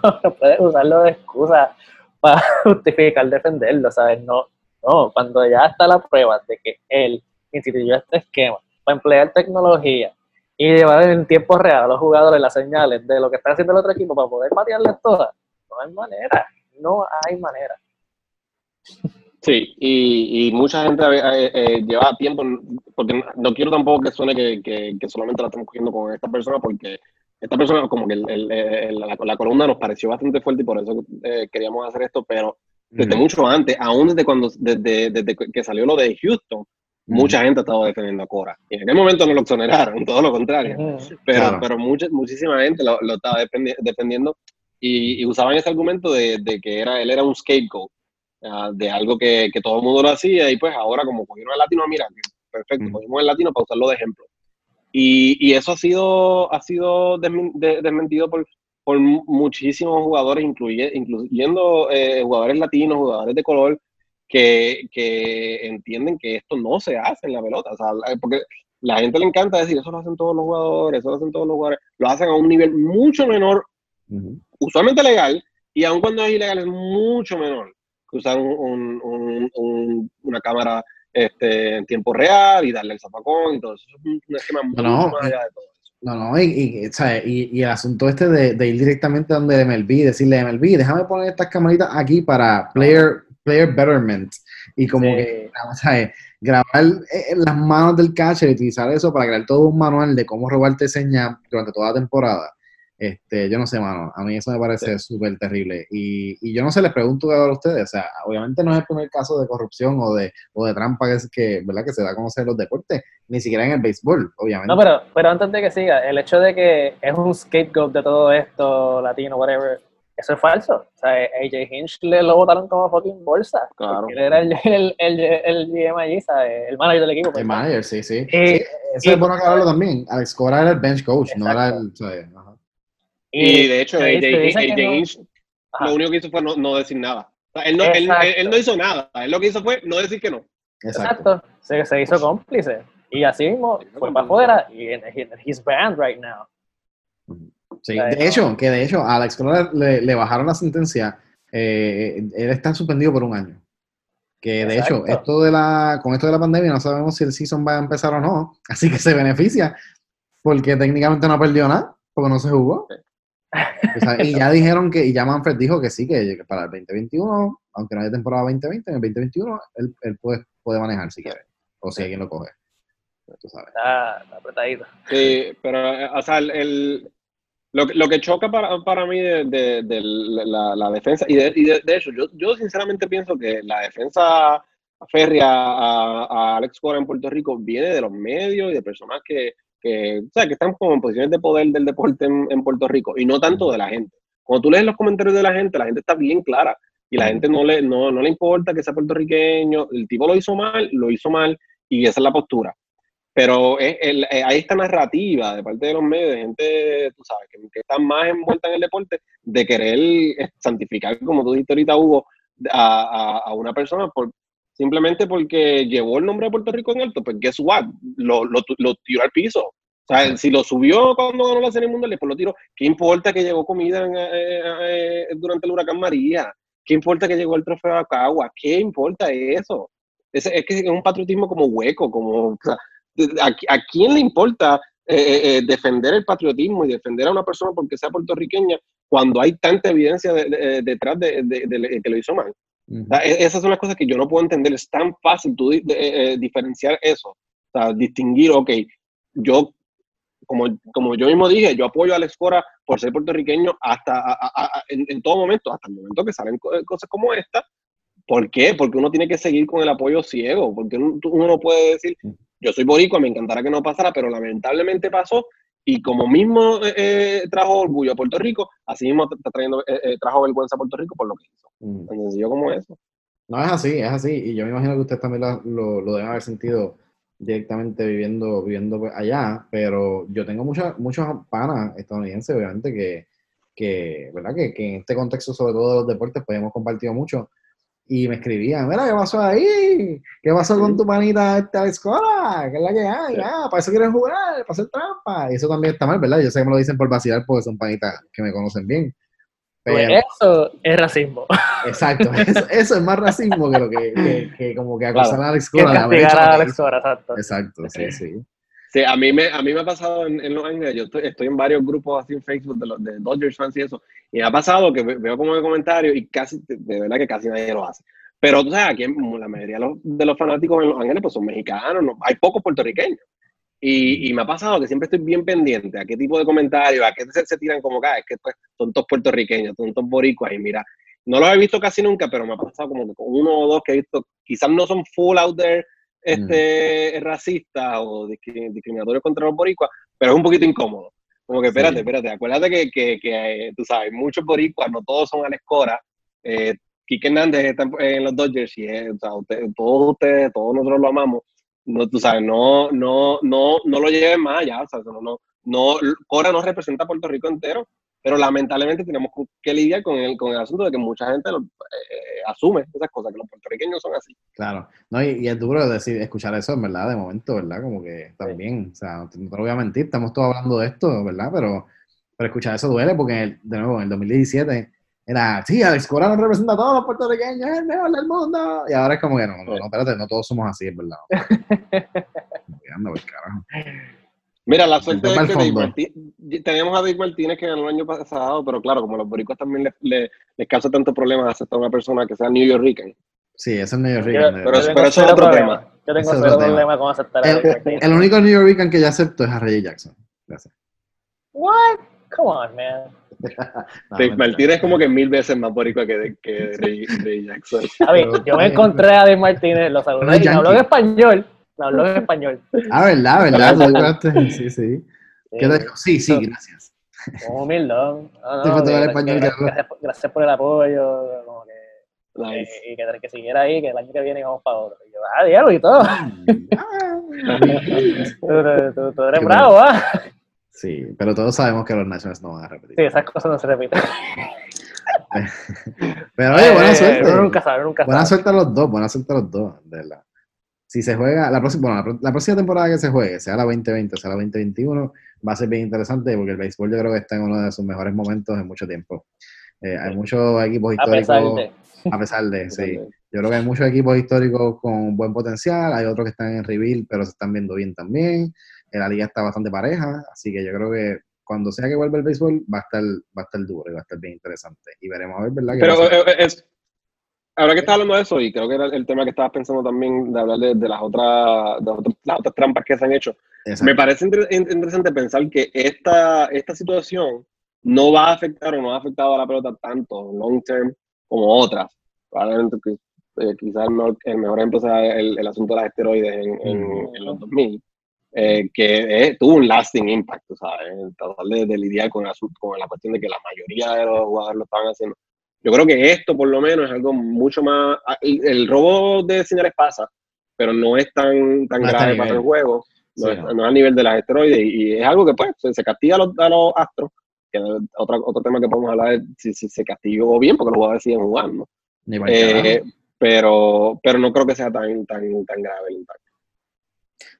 no, puedes usarlo de excusa para justificar defenderlo, ¿sabes? No, no, cuando ya está la prueba de que él instituyó este esquema para emplear tecnología y llevar en tiempo real a los jugadores las señales de lo que está haciendo el otro equipo para poder patearles todas, no hay manera, no hay manera. Sí, y, y mucha gente eh, eh, lleva tiempo, porque no quiero tampoco que suene que, que, solamente la estamos cogiendo con esta persona, porque esta persona, como que el, la, columna nos pareció bastante fuerte y por eso eh, queríamos hacer esto, pero desde mucho antes, aún desde, cuando, desde, desde que salió lo de Houston, mucha gente estaba defendiendo a Cora. Y en aquel momento no lo exoneraron, todo lo contrario. Pero, pero mucha, muchísima gente lo, lo estaba defendiendo y, y, usaban ese argumento de, de, que era, él era un scapegoat de algo que, que, todo el mundo lo hacía y pues ahora como cogieron el latino, mira, perfecto, cogimos el latino para usarlo de ejemplo. Y, y eso ha sido, ha sido desmentido por, por muchísimos jugadores, incluyendo eh, jugadores latinos, jugadores de color, que, que, entienden que esto no se hace en la pelota. O sea, porque la gente le encanta decir, eso lo hacen todos los jugadores, eso lo hacen todos los jugadores, lo hacen a un nivel mucho menor, usualmente legal, y aun cuando es ilegal es mucho menor que usar un, un, un, una cámara este, en tiempo real y darle el zapacón y todo eso. Es un esquema muy No, más allá de todo eso. No, no, y, y, ¿sabes? y, y el asunto este de, de ir directamente donde MLB, decirle MLB, déjame poner estas camaritas aquí para player, player betterment. Y como Sí. que, ¿sabes? Grabar eh, en las manos del catcher y utilizar eso para crear todo un manual de cómo robarte señas durante toda la temporada. Este, yo no sé, mano, a mí eso me parece súper terrible. Y, y yo no sé, les pregunto a ustedes, o sea, obviamente no es el primer caso de corrupción o de, o de trampa que, es que, ¿verdad? que se da a conocer en los deportes, ni siquiera en el béisbol, obviamente. No, pero, pero antes de que siga, el hecho de que es un scapegoat de todo esto, latino, whatever, eso es falso. O sea, AJ Hinch le lo votaron como fucking bolsa. Claro. Él era el, el, el, el GM allí, ¿sabes? El manager del equipo. El pues. manager, sí, sí. Y- Sí, eso es bueno aclararlo también. Alex Cora era el bench coach, no era el. ¿sabes? Y, de hecho, AJ, no- Hinch lo único que hizo fue no, no decir nada. O sea, él, no, él, Exacto. él- él no hizo nada. Él lo que hizo fue no decir que no. Exacto. Exacto. Se, se hizo cómplice. Y así mismo fue para afuera y he's banned right now. Sí, de hecho, que de hecho a Alex Cora le, le bajaron la sentencia. eh, él está suspendido por un año. Que de Exacto. hecho, esto de la, con esto de la pandemia no sabemos si el season va a empezar o no. Así que se beneficia. Porque técnicamente no perdió nada, porque no se jugó. O sea, y ya dijeron que, y ya Manfred dijo que sí, que para el 2021, aunque no haya temporada 2020, en el 2021 él, él puede, puede manejar si quiere. O si alguien lo coge. Tú sabes. Está, está apretadito. Sí, pero, o sea, el, el- lo, que- lo que choca para, para mí de, de- de la, la defensa, y, de, y de, de hecho, yo, yo sinceramente pienso que la defensa férrea a, a Alex Cora en Puerto Rico viene de los medios y de personas que, que, o sea, que están como en posiciones de poder del deporte en, en Puerto Rico, y no tanto de la gente. Cuando tú lees los comentarios de la gente, la gente está bien clara, y la gente no le, no, no le importa que sea puertorriqueño, el tipo lo hizo mal, lo hizo mal, y esa es la postura pero es el- eh, hay esta narrativa de parte de los medios, de gente, tú sabes, que, que está más envuelta en el deporte, de querer santificar, como tú dijiste ahorita, Hugo, a, a, a una persona por, simplemente porque llevó el nombre de Puerto Rico en alto, pues guess what, lo, lo, lo tiró al piso. O sea, si lo subió cuando ganó la Serie Mundial, después lo tiró. ¿Qué importa que llegó comida en, eh, eh, durante el huracán María? ¿Qué importa que llegó el trofeo de Acagua? ¿Qué importa eso? Es, es que es un patriotismo como hueco, como... o sea, ¿A, a quién le importa eh, eh, eh, defender el patriotismo y defender a una persona porque sea puertorriqueña cuando hay tanta evidencia de- de- detrás de, que lo hizo mal? Ujú. O sea, e- esas son las cosas que yo no puedo entender. Es tan fácil tú eh, eh, diferenciar eso. O sea, distinguir, ok, yo, como, como yo mismo dije, yo apoyo a Alex Cora por ser puertorriqueño hasta a- a- a- en, en todo momento, hasta el momento que salen co- cosas como esta. ¿Por qué? Porque uno tiene que seguir con el apoyo ciego. Porque uno, no puede decir, yo soy boricua, me encantará que no pasara, pero lamentablemente pasó. Y como mismo eh, eh, trajo orgullo a Puerto Rico, así mismo está trayendo, eh, eh, trajo vergüenza a Puerto Rico por lo que hizo. Ujú. Tan sencillo como eso. No, es así, es así. Y yo me imagino que ustedes también lo, lo, lo deben haber sentido directamente viviendo, viviendo pues, allá, pero yo tengo muchas muchos panas estadounidenses, obviamente, que, que, ¿verdad? Que, que en este contexto, sobre todo de los deportes, pues hemos compartido mucho. Y me escribían, mira, ¿qué pasó ahí? ¿Qué pasó con tu panita esta escuela? ¿Qué es la que hay? Sí. Ah, para eso quieres jugar, para hacer trampa. Y eso también está mal, ¿verdad? Yo sé que me lo dicen por vacilar porque son panitas que me conocen bien. Pues eso es racismo. Exacto, eso, eso es más racismo que lo que, que, que como que acusar Claro. a Alex Cora castigar a Alex. Cora, exacto. Exacto, sí, sí. Sí, a mí me, a mí me ha pasado en, en Los Ángeles, yo estoy, estoy en varios grupos así en Facebook de, los, de Dodgers fans y eso, y me ha pasado que ve- veo como de comentarios y casi, de verdad que casi nadie lo hace. Pero tú sabes, aquí en- la mayoría de los, de los fanáticos en Los Ángeles pues son mexicanos, no- hay pocos puertorriqueños. Y, y me ha pasado que siempre estoy bien pendiente a qué tipo de comentarios, a qué se, se tiran como que, "Ah, es que pues, son todos puertorriqueños, son todos boricuas, y mira, no los he visto casi nunca, pero me ha pasado como que con uno o dos que he visto, quizás no son full out there este, racistas o discri- discriminatorios contra los boricuas, pero es un poquito incómodo. Como que, espérate, Sí. espérate, acuérdate que, que, que, eh, tú sabes, muchos boricuas, no todos son Alex Cora, eh, Quique Hernández está en, en los Dodgers y es, o sea, usted- todos ustedes, todos nosotros lo amamos, no, tú sabes, no, no, no, no lo lleven más allá, o sea, no, no, no, Cora no representa a Puerto Rico entero, pero lamentablemente tenemos que lidiar con el, con el asunto de que mucha gente lo, eh, asume esas cosas, que los puertorriqueños son así. Claro. No, y, y es duro decir, escuchar eso, en verdad, de momento, ¿verdad? Como que también, o sea, no te, no te lo voy a mentir, estamos todos hablando de esto, ¿verdad? Pero, pero escuchar eso duele porque, de nuevo, en el 2017 era, sí, Alex Cora nos representa a todos los puertorriqueños, es el mejor del mundo. Y ahora es como que no, no, no espérate, no todos somos así, es verdad. Pues, carajo. Mira, la suerte es que Dave fondo. Martí- tenemos a Dave Martínez que ganó el año pasado, pero claro, como los boricos también les, les, les causa tantos problemas aceptar a una persona que sea New Yorker. Sí, ese es New York. Yo, Rican, de pero yo eso- eso es otro problema. tema. Yo tengo otro problema con aceptar a Dave el, Martínez. el único New York Rican que yo acepto es a Reggie Jackson. Gracias. What? Come on, man. No. Martínez es como que mil veces más boricua que, que Ray, Ray Jackson. A ver, yo me encontré a Dave Martínez, lo saludé es y habló en español. Me habló en español. Ah, verdad, verdad. Sí, sí. ¿Qué te Sí, dijo? Sí, sí, gracias. como humildón. No, no, que- que- español, que- que- gracias, por- gracias por el apoyo. Como que, Nice. eh, y que, que siguiera ahí, que el año que viene vamos para otro. Y yo, ah, diablo y todo. Ah, Tú, tú- tú- tú eres Qué bravo, ¿ah? Sí, pero todos sabemos que los Nationals no van a repetir. Sí, esas cosas no se repiten. Pero oye, buena Eh, suerte. Uno nunca sabe, nunca Buena sabe. suerte a los dos, buena suerte a los dos, de verdad. Si se juega, la próxima, bueno, la, la próxima temporada que se juegue, sea la 2020 sea la 2021, va a ser bien interesante porque el béisbol yo creo que está en uno de sus mejores momentos en mucho tiempo. Eh, hay muchos equipos A pesar históricos, de. a pesar de, sí. Yo creo que hay muchos equipos históricos con buen potencial, hay otros que están en rebuild, pero se están viendo bien también. La liga está bastante pareja, así que yo creo que cuando sea que vuelva el béisbol va a estar, va a estar duro y va a estar bien interesante. Y veremos a ver, ¿verdad? Pero eh, eh, es, ahora que estás hablando de eso, y creo que era el tema que estabas pensando también de hablar de, de las, otras, de otras- las otras trampas que se han hecho, Exacto. me parece inter- in- interesante pensar que esta, esta situación no va a afectar o no ha afectado a la pelota tanto long term como otras. Probablemente eh, quizás no- el mejor ejemplo sea el, el asunto de las esteroides en, en- Mm. en los 2000, eh, que eh, tuvo un lasting impact, ¿sabes? Tratar de, de lidiar con, el con la cuestión de que la mayoría de los jugadores lo estaban haciendo. Yo creo que esto, por lo menos, es algo mucho más. ah, El, el robo de señales pasa, pero no es tan, tan No grave para el juego. No, Sí, es, no. es a nivel de las esteroides. Y, es algo que, pues, se, se castiga a los, a los astros. Que es otra, otro tema que podemos hablar es si, si se castigó bien, porque los jugadores siguen jugando. El Eh, pero, pero no creo que sea tan, tan, tan grave el impacto.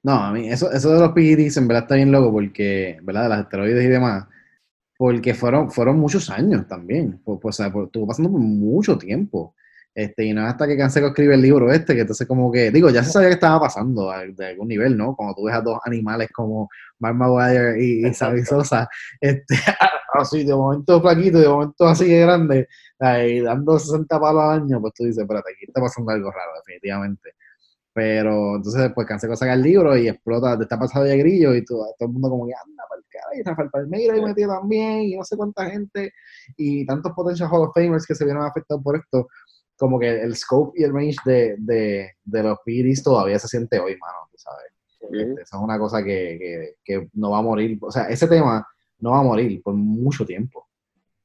No, a mí, eso, eso de los PEDs en verdad está bien loco porque, ¿verdad? De las esteroides y demás, porque fueron, fueron muchos años también. O sea, por- estuvo pasando por mucho tiempo. Este, y no hasta que Canseco escribe el libro este, que entonces como que, digo, ya se sabía que estaba pasando a- de algún nivel, ¿no? Cuando tú ves a dos animales como Mark Maguire y, y. Sosa, este, así de momento flaquito, de momento así de grande, ahí dando 60 palos al año, pues tú dices, espérate, aquí está pasando algo raro, definitivamente. Pero entonces, pues Canseco saca el libro y explota, te está pasando de grillo y todo, todo el mundo como que anda para el cara y Rafael Palmeira y metido también y no sé cuánta gente y tantos potential Hall of Famers que se vieron afectados por esto, como que el scope y el range de, de, de los PEDs todavía se siente hoy, mano, tú sabes. Este, Eso es una cosa que, que, que no va a morir, o sea, ese tema no va a morir por mucho tiempo.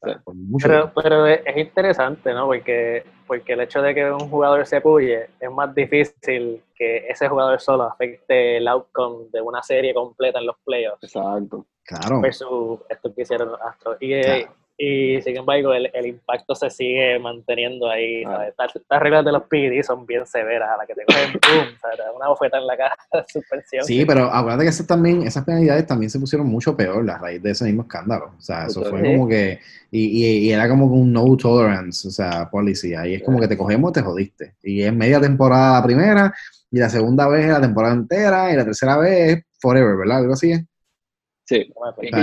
O sea, por mucho Pero, tiempo. pero es es interesante, ¿no? Porque, porque el hecho de que un jugador se puye es más difícil que ese jugador solo afecte el outcome de una serie completa en los playoffs Exacto. Claro. versus esto que hicieron los Astros. Y, eh, Claro. Y sin embargo, el, el impacto se sigue manteniendo ahí. Estas, estas reglas de los PD son bien severas. A la que te cogen, dan una bofeta en la cara, suspensión. Sí, pero acuérdate que esas también, esas penalidades también se pusieron mucho peor a raíz de ese mismo escándalo. O sea, eso fue Sí. como que, y, y, y era como un no tolerance, o sea, policy. Ahí es como que te cogemos, te jodiste. Y es media temporada la primera, y la segunda vez es la temporada entera, y la tercera vez es forever, ¿verdad? Algo así es. Sí.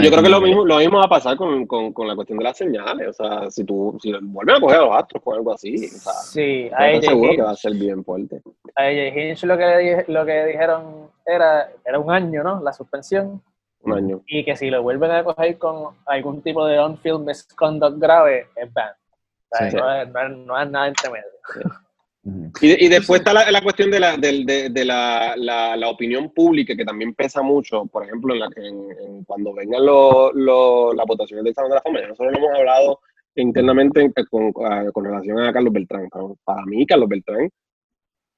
Yo creo que lo mismo, lo mismo va a pasar con, con, con la cuestión de las señales. O sea, si tú si vuelven a coger a los astros con algo así, o sea, Sí, a estoy seguro que Hinch, va a ser bien fuerte. a AJ Hinch lo que, lo que dijeron era, era un año, ¿no? La suspensión. Un año. y que si lo vuelven a coger con algún tipo de on-field misconduct grave, es ban. O sea, Sí. no, es, no, no es nada entre medio. Ujú. Y, de- y después está la, la cuestión de, la, del- de, de la, la, opinión pública, que también pesa mucho, por ejemplo, en la, en, en cuando vengan los los- las votaciones del Salón de la Fama. Nosotros lo hemos hablado internamente en- con, con relación a Carlos Beltrán. Para mí, Carlos Beltrán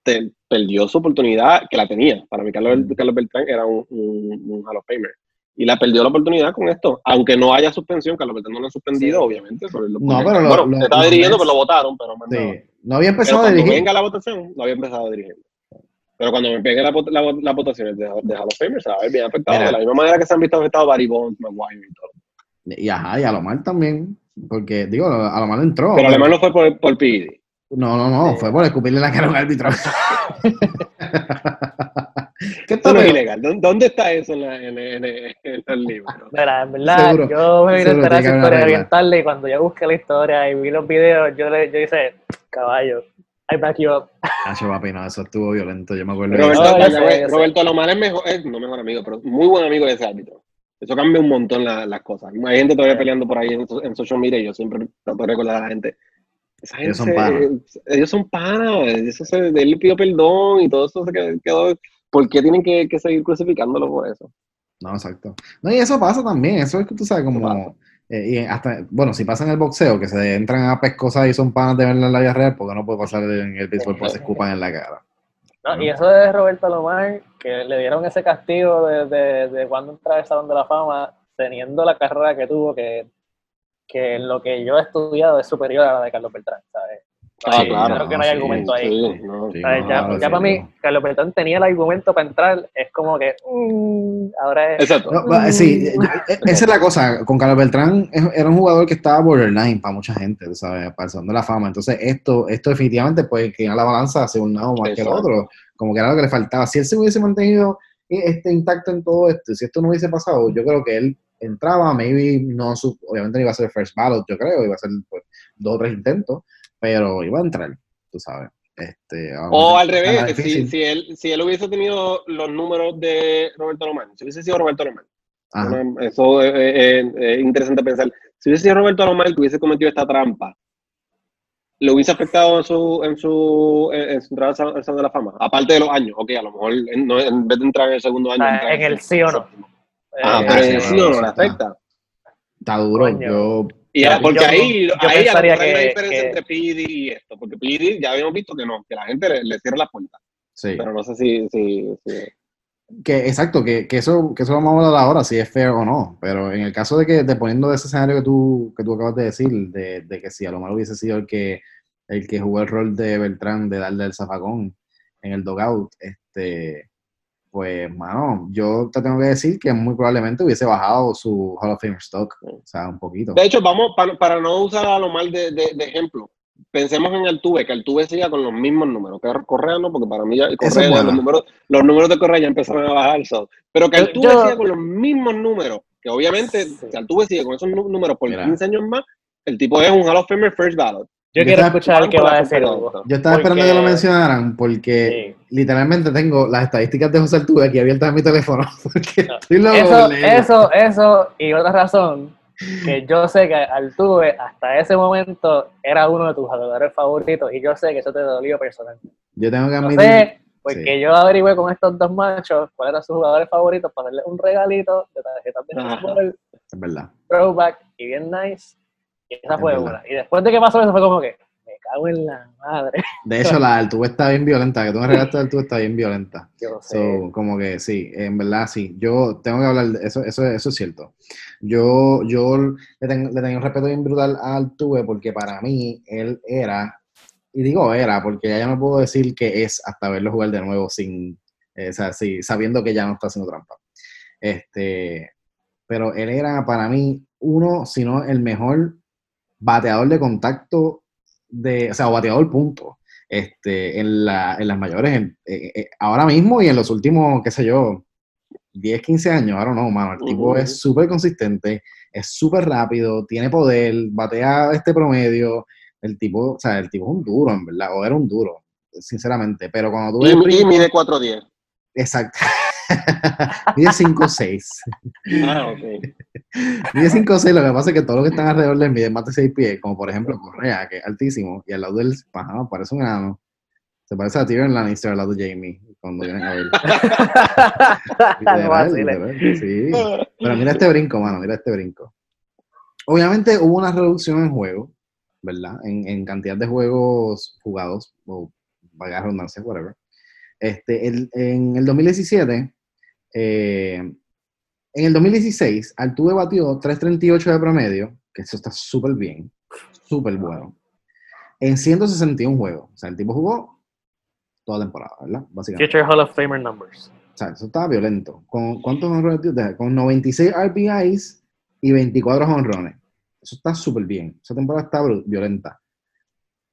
te- perdió su oportunidad, que la tenía. Para mí, Carlos. Carlos Beltrán era un, un, un Hall of Famer. Y la perdió la oportunidad con esto. Aunque no haya suspensión, Carlos Beltrán no lo ha suspendido, Sí. obviamente. pero lo- No, pero lo- bueno, lo- estaba los dirigiendo, pero lo votaron, pero. Sí. No había Pero empezado a cuando dirigir. venga la votación, no había empezado a dirigir. Pero cuando me pegue la, la, las votaciones de, de Hall of Famers, se va a ver bien afectado. Mira. De la misma manera que se han visto afectados Barry Bonds, Maguire y todo. Y ajá, y a lo mal también. Porque, digo, a lo malo entró. Pero a lo mejor no fue por, por PD. No, no, no, fue por escupirle la cara a un árbitro. ¿Qué eso no es ilegal. ¿Dónde está eso en, la, en, en, en el libro? Mira, en verdad, seguro, yo me vine a enterar esa historia oriental y cuando yo busqué la historia y vi los videos, yo, le, yo hice, caballo, I back you up. Nacho, papi, no, eso estuvo violento, yo me acuerdo. Roberto, no, sé. Roberto Lomar es mejor, es, no mejor amigo, pero muy buen amigo de ese árbitro. Eso cambia un montón la, las cosas. Hay gente todavía peleando por ahí en, en social media y yo siempre trato de recordar a la gente. Esa gente ellos son panas. Ellos son panas. Eso se, él pidió perdón y todo eso se quedó. ¿Por qué tienen que, que seguir crucificándolo por eso? No, exacto. No, y eso pasa también. Eso es que tú sabes, como. Eh, y hasta, bueno, si pasa en el boxeo, que se entran a pescosas y son panas de verla en la vida real, porque no puede pasar en el béisbol porque se escupan en la cara. No, y eso de Roberto Lomar, que le dieron ese castigo de, de, de cuando entra al Salón de la Fama, teniendo la carrera que tuvo, que, que lo que yo he estudiado es superior a la de Carlos Beltrán, ¿sabes? Ah, claro. Creo que no hay argumento ahí. ya, ya para mí, Carlos Beltrán tenía el argumento para entrar, es como que mm, ahora es. Exacto. sí, esa es la cosa. Con Carlos Beltrán era un jugador que estaba borderline para mucha gente, ¿sabes? Para el de la fama. Entonces, esto, esto definitivamente, pues, que a la balanza hacia un lado más que el otro. Como que era lo que le faltaba. Si él se hubiese mantenido este intacto en todo esto, si esto no hubiese pasado, yo creo que él entraba, maybe no, obviamente no iba a ser first ballot, yo creo, iba a ser pues, dos o tres intentos pero iba a entrar, tú sabes. Este, o al revés, si, si, él, si él hubiese tenido los números de Roberto Román, si hubiese sido Roberto Román, eso es, interesante pensar. Si hubiese sido Roberto Román que hubiese cometido esta trampa, ¿lo hubiese afectado en su, en su, en su entrada al Salón de la Fama? Aparte de los años, ok, a lo mejor en, en vez de entrar en el segundo año. Ah, en el sí o no. Ah, pero en el sí o no le afecta. Está duro. Yo y porque ahí, ahí hay la diferencia entre PD y esto, porque PD ya habíamos visto que no, que la gente le, cierra la puerta. Sí. Pero no sé si, si, Que, exacto, que, que, eso, que eso vamos a hablar ahora, si es fair o no. Pero en el caso de que, de poniendo de ese escenario que tú, que tú acabas de decir, de, de que si a lo mejor hubiese sido el que, el que jugó el rol de Beltrán de darle el zafacón en el dogout, este, pues, mano, yo te tengo que decir que muy probablemente hubiese bajado su Hall of Fame stock, o sea, un poquito. De hecho, vamos, para, para no usar a lo mal de, de, ejemplo, pensemos en el Tuve, que el Tuve siga con los mismos números, que Correa no, porque para mí ya Correa, los, números, los números de Correa ya empezaron a bajar, pero que el Tuve siga con los mismos números, que obviamente, si el Tuve sigue con esos números por 15 años más, el tipo es un Hall of Fame first ballot. Yo, quiero escuchar qué va a decir Yo estaba esperando que lo mencionaran porque literalmente tengo las estadísticas de José Altuve aquí abiertas en mi teléfono. eso, eso, eso, y otra razón, que yo sé que Altuve hasta ese momento era uno de tus jugadores favoritos y yo sé que eso te dolió personalmente. Yo tengo que admitir. sé, porque yo averigüé con estos dos machos cuáles eran sus jugadores favoritos para darle un regalito de tarjetas de fútbol. Es verdad. Throwback y bien nice. Y esa fue una. Y después de que pasó eso fue como que, me cago en la madre. De hecho, la del está bien violenta, que tú me regalaste del tubo está bien violenta. Yo sé. como que sí, en verdad sí. Yo tengo que hablar de eso, eso, eso es cierto. Yo, yo le, tengo, le tengo un respeto bien brutal al Tuve porque para mí él era, y digo era, porque ya no puedo decir que es hasta verlo jugar de nuevo sin, eh, o sea, sí, sabiendo que ya no está haciendo trampa. Este, pero él era para mí uno, si no el mejor bateador de contacto, de, o sea, bateador punto, este, en, la, en las mayores, ahora mismo y en los últimos, qué sé yo, 10, 15 años, ahora no, mano, el tipo es súper consistente, es súper rápido, tiene poder, batea este promedio, el tipo, o sea, el tipo es un duro, en verdad, o era un duro, sinceramente, pero cuando tú... Y, y mide 4'10". Exacto. Mide 5'6". Ah, ok. Mide 5'6", lo que pasa es que todos los que están alrededor de él miden más de 6 pies, como por ejemplo Correa, que es altísimo, y al lado del pájaro parece un enano. Se parece a Tyrion Lannister al lado de Jamie, cuando vienen a ver. sí. Pero mira este brinco, mano, mira este brinco. Obviamente hubo una reducción en juego, ¿verdad? En, en cantidad de juegos jugados, o vaga redundancia, whatever. Este, en el 2017, eh, en el 2016, Altuve batió 3.38 de promedio, que eso está súper bien, súper bueno, en 161 juegos. O sea, el tipo jugó toda la temporada, ¿verdad? Básicamente. Future Hall of Famer numbers. O sea, eso estaba violento. ¿Con cuántos honrones? Con 96 RBIs y 24 honrones. Eso está súper bien. Esa temporada está violenta.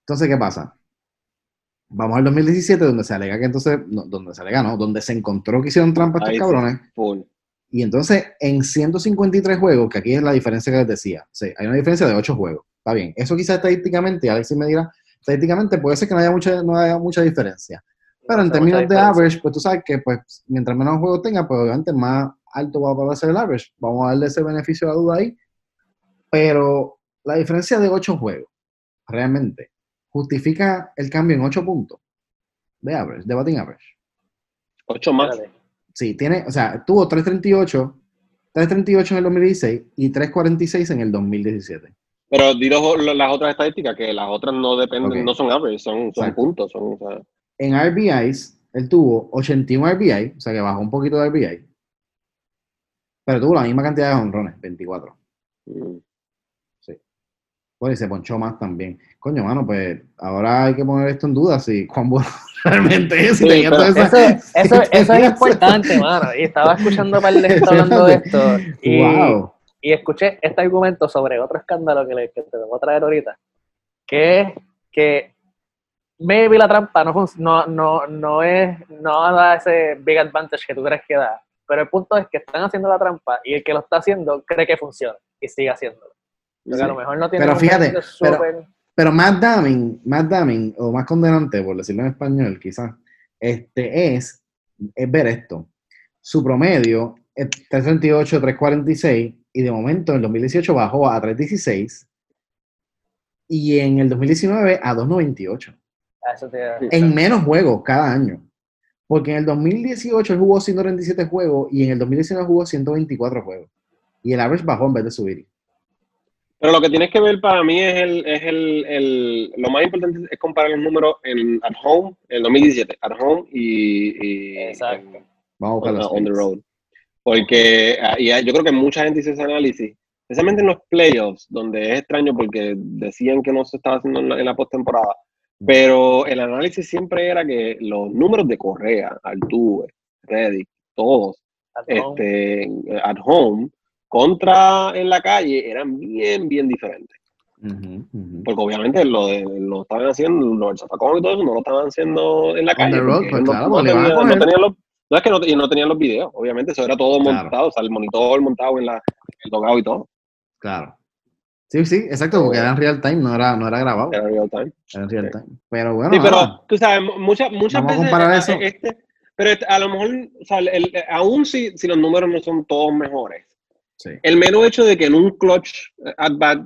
Entonces, ¿qué pasa? Vamos al 2017, donde se alega que entonces, donde se alega, no, donde se encontró que hicieron trampa estos cabrones. Y entonces, en 153 juegos, que aquí es la diferencia que les decía, sí, hay una diferencia de 8 juegos. Está bien. Eso quizás estadísticamente, Alexis me dirá, estadísticamente puede ser que no haya mucha, no haya mucha diferencia. Pero en términos de average, pues tú sabes que pues mientras menos juegos tenga, pues obviamente más alto va a ser el average. Vamos a darle ese beneficio de la duda ahí. Pero la diferencia de 8 juegos, realmente, justifica el cambio en 8 puntos de average, de batting average. 8 más. Sí, tiene, o sea, tuvo 338, 338 en el 2016 y 346 en el 2017. Pero di las otras estadísticas, que las otras no dependen, no son average, son, son puntos. Son, En RBIs, él tuvo 81 RBI, o sea que bajó un poquito de RBI, pero tuvo la misma cantidad de honrones, 24. Mm. Sí. Pues y se ponchó más también. Coño, mano, pues ahora hay que poner esto en duda, si cuán bueno realmente es. eso, eso, es importante, mano. Y estaba escuchando para el hablando de esto. Y, wow y escuché este argumento sobre otro escándalo que, le, que te voy a traer ahorita, que es que maybe la trampa no, no, no, no, es, no da ese big advantage que tú crees que da, pero el punto es que están haciendo la trampa y el que lo está haciendo cree que funciona y sigue haciéndolo. A lo mejor no tiene pero fíjate, pero, más damning, más damning o más condenante, por decirlo en español quizás, este es, es ver esto. Su promedio es 338, 346 y de momento en el 2018 bajó a 3.16 y en el 2019 a 2.98. Ah, en menos juegos cada año. Porque en el 2018 él jugó 137 juegos y en el 2019 jugó 124 juegos. Y el average bajó en vez de subir. Pero lo que tienes que ver para mí es el, es el, el lo más importante es comparar los números en at home, en el 2017, at home y, y Exacto. Vamos a on, on the road. Porque ah, y yo creo que mucha gente hizo ese análisis, especialmente en los playoffs, donde es extraño porque decían que no se estaba haciendo en la, postemporada. Pero el análisis siempre era que los números de Correa, Altuve, Reddick, todos, at este, home. at home, contra en la calle, eran bien, bien diferentes. Porque obviamente lo, lo estaban haciendo, los zafacón y todo eso, no lo estaban haciendo en la calle. no, tenían los, no es que no, no tenían los videos, obviamente, eso era todo montado, o sea, el monitor montado en, la, el dogado y todo. Claro. Sí, sí, exacto, porque era en real time, no era, no era grabado. Era real time. Era en real time. Pero bueno. Sí, pero tú sabes, muchas, muchas veces. Eh, este, pero este, a lo mejor, o sea, el, aún si, si los números no son todos mejores, sí. el mero hecho de que en un clutch eh, at bat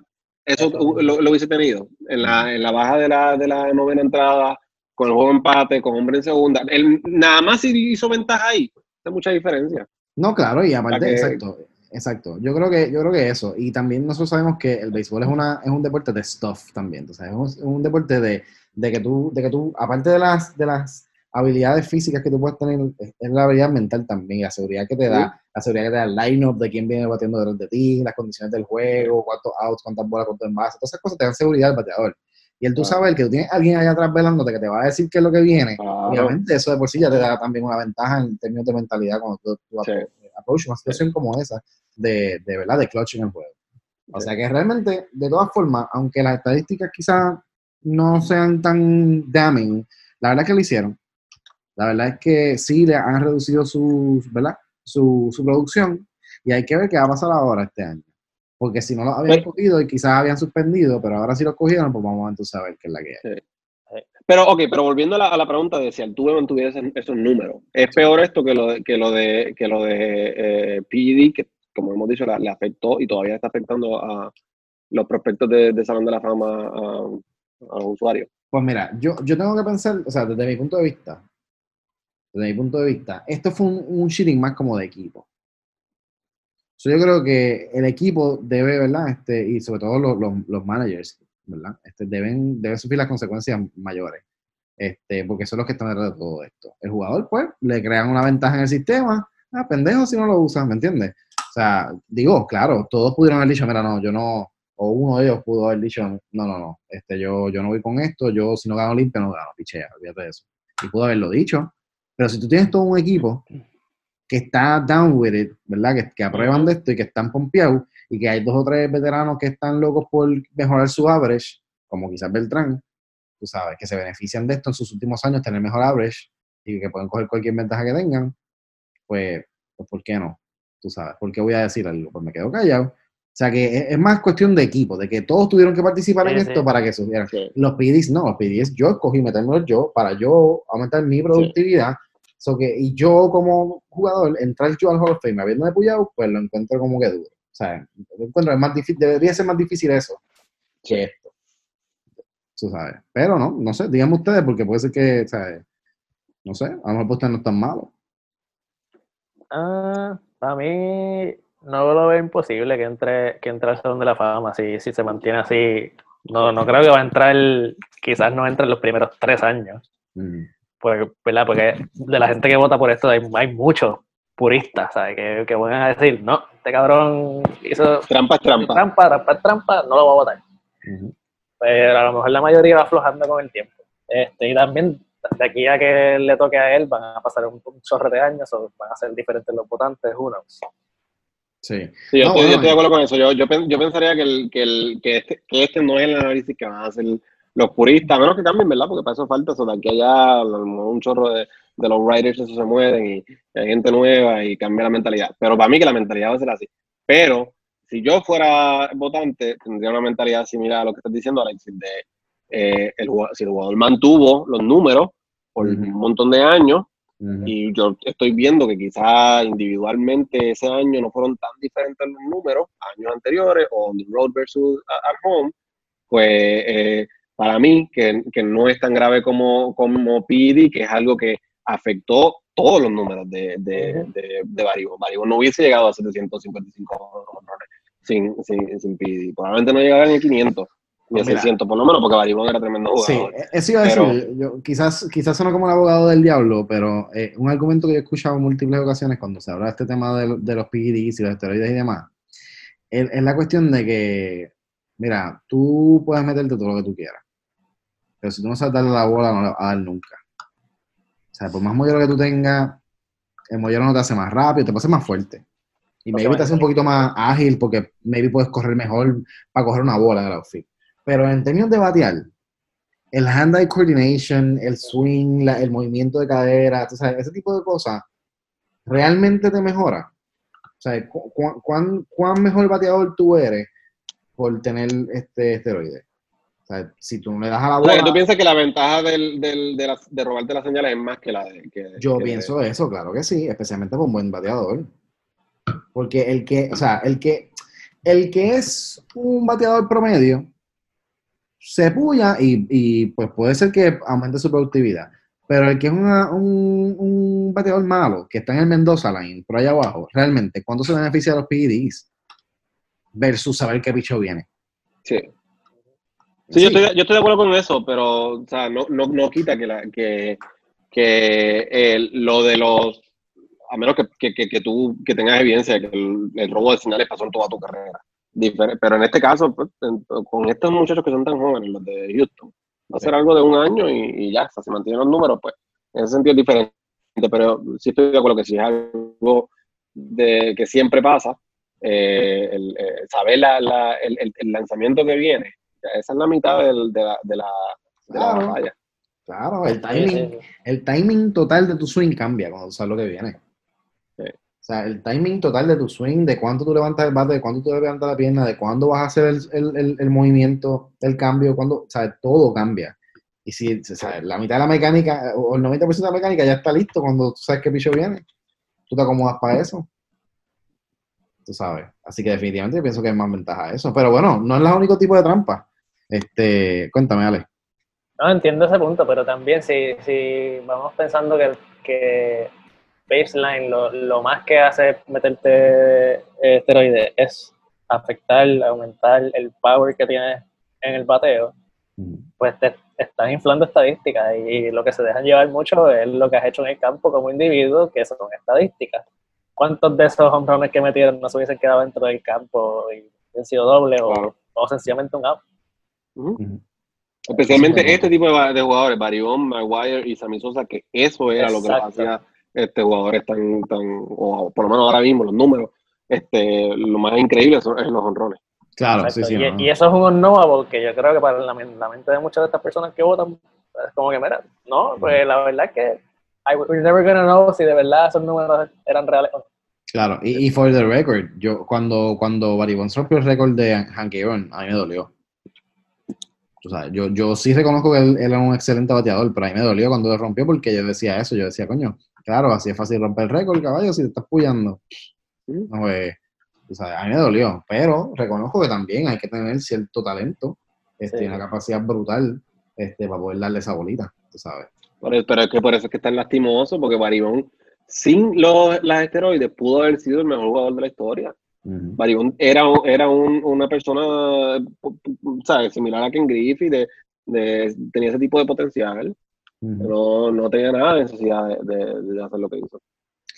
eso lo, lo, hubiese tenido, en la, en la baja de la, de la novena entrada, con el juego empate, con hombre en segunda. Él nada más hizo ventaja ahí, hace mucha diferencia. No, claro, y aparte, exacto, exacto. Yo creo que, yo creo que eso. Y también nosotros sabemos que el béisbol es una, es un deporte de stuff también. O sea, es un, deporte de, de, que tú, de que tú, aparte de las, de las habilidades físicas que tú puedes tener, es la habilidad mental también, la seguridad que te da, la seguridad que te da el line-up de quién viene batiendo detrás de ti, las condiciones del juego, cuántos outs, cuántas bolas, cuántos envases, todas esas cosas te dan seguridad al bateador. Y el tú sabes que tú tienes alguien allá atrás velándote que te va a decir qué es lo que viene. Obviamente, eso de por sí ya te da también una ventaja en términos de mentalidad cuando tú, tú una situación como esa de, de, ¿verdad? de clutch en el juego. O sea que realmente, de todas formas, aunque las estadísticas quizás no sean tan damning, la verdad es que lo hicieron. La verdad es que sí le han reducido su, ¿verdad? Su, su producción y hay que ver qué va a pasar ahora este año. Porque si no los habían cogido y quizás habían suspendido, pero ahora sí los cogieron, pues vamos a entonces a ver qué es la que hay. Pero, ok, pero volviendo a la, pregunta de si Altuve mantuviera esos, esos números, ¿es peor esto que lo de, que lo de, que lo de eh, que como hemos dicho, le afectó y todavía está afectando a los prospectos de, Salón de la Fama a, los usuarios? Pues mira, yo, yo tengo que pensar, o sea, desde mi punto de vista, desde mi punto de vista, esto fue un, un más como de equipo yo creo que el equipo debe, ¿verdad? Este, y sobre todo los, los, managers, ¿verdad? Este, deben, deben sufrir las consecuencias mayores. Este, porque son los que están detrás de todo esto. El jugador, pues, le crean una ventaja en el sistema. Ah, pendejo si no lo usan, ¿me entiendes? O sea, digo, claro, todos pudieron haber dicho, mira, no, yo no, o uno de ellos pudo haber dicho, no, no, no, este, yo, yo no voy con esto, yo si no gano limpio, no gano, pichea, olvídate de eso. Y pudo haberlo dicho. Pero si tú tienes todo un equipo que está down with it, ¿verdad? Que, que aprueban de esto y que están pompeados y que hay dos o tres veteranos que están locos por mejorar su average, como quizás Beltrán, tú sabes, que se benefician de esto en sus últimos años, tener mejor average y que pueden coger cualquier ventaja que tengan, pues, pues ¿por qué no? Tú sabes, ¿por qué voy a decir algo? Pues me quedo callado. O sea que es, más cuestión de equipo, de que todos tuvieron que participar en esto para que subieran. Los PDs no, los PDs yo escogí meterme yo para yo aumentar mi productividad. Que, y yo como jugador, entrar yo al Hall of Fame habiendo puyado, pues lo encuentro como que duro. O sea, encuentro es más difícil, debería ser más difícil eso que esto. Tú sabes. Pero no, no sé, díganme ustedes, porque puede ser que, ¿sabes? No sé, a lo mejor ustedes no están malos. Ah, para mí no lo veo imposible que entre, que entre al Salón de la Fama si, si se mantiene así. No, no creo que va a entrar, quizás no entre en los primeros tres años. Porque, Porque de la gente que vota por esto hay, hay muchos puristas, ¿sabes? Que, que van a decir, no, este cabrón hizo... Trampa es trampa. Trampa, trampa es trampa, no lo voy a votar. Pero a lo mejor la mayoría va aflojando con el tiempo. Este, y también de aquí a que le toque a él van a pasar un, chorre de años o van a ser diferentes los votantes, uno. Sí. sí yo, estoy, de acuerdo con eso. Yo, yo, yo pensaría que, el, que, el, que, este, que este no es el análisis que van a hacer los puristas, a menos que cambien, ¿verdad? Porque para eso falta eso, de aquí allá un chorro de, de los writers eso se mueven y hay gente nueva y cambia la mentalidad. Pero para mí que la mentalidad va a ser así. Pero si yo fuera votante, tendría una mentalidad similar a lo que estás diciendo, Alexis, de eh, el, si el jugador mantuvo los números por un montón de años, y yo estoy viendo que quizás individualmente ese año no fueron tan diferentes los números, años anteriores, o on the road versus at home, pues eh, para mí, que, que, no es tan grave como, como PD, que es algo que afectó todos los números de, de, de, de no hubiese llegado a 755 sin, sin, sin PD. Probablemente no llegara ni a 500 ni a 600 por lo menos, porque Baribón era tremendo jugador. Sí, eso iba a decir. Yo, quizás, quizás suena como el abogado del diablo, pero eh, un argumento que yo he escuchado en múltiples ocasiones cuando se habla de este tema de, de los PEDs y los esteroides y demás, es, es, la cuestión de que, mira, tú puedes meterte todo lo que tú quieras, pero si tú no sabes darle la bola, no la vas a dar nunca. O sea, por más mollero que tú tengas, el mollero no te hace más rápido, te hace más fuerte. Y maybe te hace un poquito más ágil porque maybe puedes correr mejor para coger una bola del outfit. Pero en términos de batear, el hand-eye coordination, el swing, el movimiento de cadera, ese tipo de cosas, ¿realmente te mejora? O sea, ¿cuán, cuán, mejor bateador tú eres por tener este esteroide? O sea, si tú no le das a la bola... O sea, ¿tú piensas que la ventaja del, del, de, la, de, robarte las señales es más que la de... Que, yo pienso eso, claro que sí, especialmente por un buen bateador. Porque el que, o sea, el que, el que es un bateador promedio, se puya y, pues puede ser que aumente su productividad. Pero el que es un, un, bateador malo, que está en el Mendoza Line, por allá abajo, realmente, ¿cuánto se beneficia de los PEDs? Versus saber qué bicho viene. Sí. Sí, Yo, estoy, yo, estoy, de acuerdo con eso, pero o sea, no, no, no quita que, la, que, que lo de los a menos que, que, que, tú que tengas evidencia de que el, el, robo de señales pasó en toda tu carrera. Pero en este caso, pues, con estos muchachos que son tan jóvenes, los de Houston, va a ser algo de un año y, ya, hasta se mantienen los números, pues en ese sentido es diferente. Pero sí estoy de acuerdo que si es algo de, que siempre pasa, eh, el, eh, saber la, la, el, el, lanzamiento que viene, esa es la mitad del, de la, de la, de la batalla. Claro, el timing, el timing total de tu swing cambia cuando sabes lo que viene. O sea, el timing total de tu swing, de cuánto tú levantas el bate, de cuánto tú levantas la pierna, de cuándo vas a hacer el, el, el, movimiento, el cambio, cuando, o sea, todo cambia. Y si o sea, la mitad de la mecánica, o el 90% de la mecánica ya está listo cuando tú sabes qué picho viene, tú te acomodas para eso. Tú sabes. Así que definitivamente yo pienso que es más ventaja eso. Pero bueno, no es el único tipo de trampa. Este, cuéntame, Ale. No, entiendo ese punto, pero también si, si vamos pensando que, que baseline, lo, más que hace meterte esteroides es afectar, aumentar el power que tienes en el bateo, pues te estás inflando estadísticas y lo que se dejan llevar mucho es lo que has hecho en el campo como individuo, que son estadísticas. ¿Cuántos de esos hombrones que metieron no se hubiesen quedado dentro del campo y han sido doble o, sencillamente un out? Especialmente este tipo de, jugadores, Baribón, Maguire y Sammy Sosa, que eso era lo que hacía este, jugadores tan, tan, o por lo menos ahora mismo los números este, lo más increíble son, es los honrones. Claro, sí, sí. Y, eso es un unknowable que yo creo que para la, mente de muchas de estas personas que votan, es como que, mira, no, pues la verdad es que I, we're never gonna know si de verdad esos números eran reales o no. Claro, y, y for the record, yo cuando, cuando Barry Bonds rompió el récord de Hank Aaron, a mí me dolió. O sea, yo, yo sí reconozco que él, era un excelente bateador, pero a mí me dolió cuando lo rompió porque yo decía eso, yo decía, coño, claro, así es fácil romper el récord, caballo, si te estás puyando. No, pues, o sea, a mí me dolió, pero reconozco que también hay que tener cierto talento, este, una capacidad brutal este, para poder darle esa bolita, tú sabes. Pero es que por eso es que está lastimoso, porque Baribón, sin los, las esteroides, pudo haber sido el mejor jugador de la historia. Baribón era, era una persona, ¿sabes? Similar a Ken Griffey, de, de, tenía ese tipo de potencial. pero no tenía nada de necesidad de, de, hacer lo que hizo.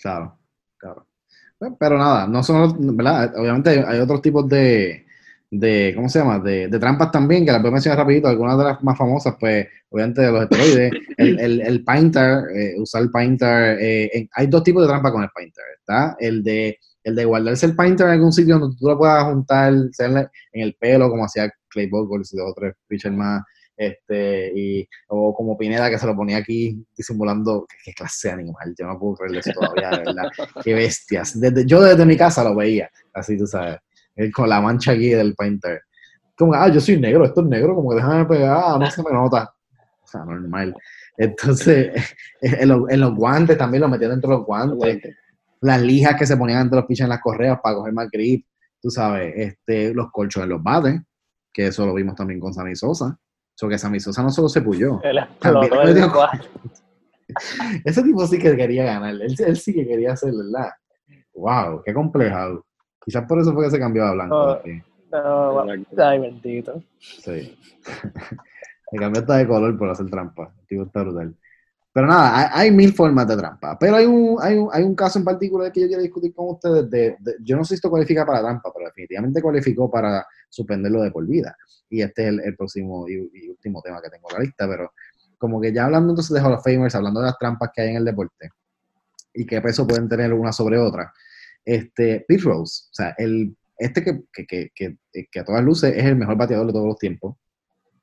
Claro, claro. Pero nada, no son, ¿verdad? Obviamente hay otros tipos de, de ¿cómo se llama? De, de, trampas también, que las voy a mencionar rapidito, algunas de las más famosas, pues, obviamente de los esteroides, el, el, el Painter, eh, usar el Painter, eh, hay dos tipos de trampas con el Painter, ¿está? El de, el de guardarse el Painter en algún sitio donde tú lo puedas juntar, en, el pelo, como hacía Clay Buckles y otros pitchers más, este, y, o como Pineda que se lo ponía aquí disimulando, qué, clase de animal, yo no puedo creerle todavía, de verdad, qué bestias. Yo desde mi casa lo veía, así tú sabes con la mancha aquí del painter. Como, ah, yo soy negro, esto es negro, como que déjame pegar, ah, no se me nota. O sea, normal. Entonces, en, los guantes también lo metían dentro de los guantes. Las lijas que se ponían entre los pichos en las correas para coger más grip. Tú sabes, este, los colchos en los bates, que eso lo vimos también con Sammy Sosa. So que Sammy Sosa no solo se puyó. Ese tipo sí que quería ganar. Él, él sí que quería hacer, ¿verdad? Wow, qué complejo. Quizás por eso fue que se cambió a blanco. No, ay, bendito. Sí. se cambió hasta de color por hacer trampa. tipo está brutal. Pero nada, hay, mil formas de trampa. Pero hay un, hay, un, hay un caso en particular que yo quiero discutir con ustedes. De, yo no sé si esto cualifica para trampa, pero definitivamente cualificó para suspenderlo de por vida. Y este es el, próximo y, último tema que tengo en la lista. Pero como que ya hablando entonces de Hall of Famers, hablando de las trampas que hay en el deporte y qué peso pueden tener una sobre otra, este, Pete Rose, o sea, el, este que, que, que, que, a todas luces es el mejor bateador de todos los tiempos,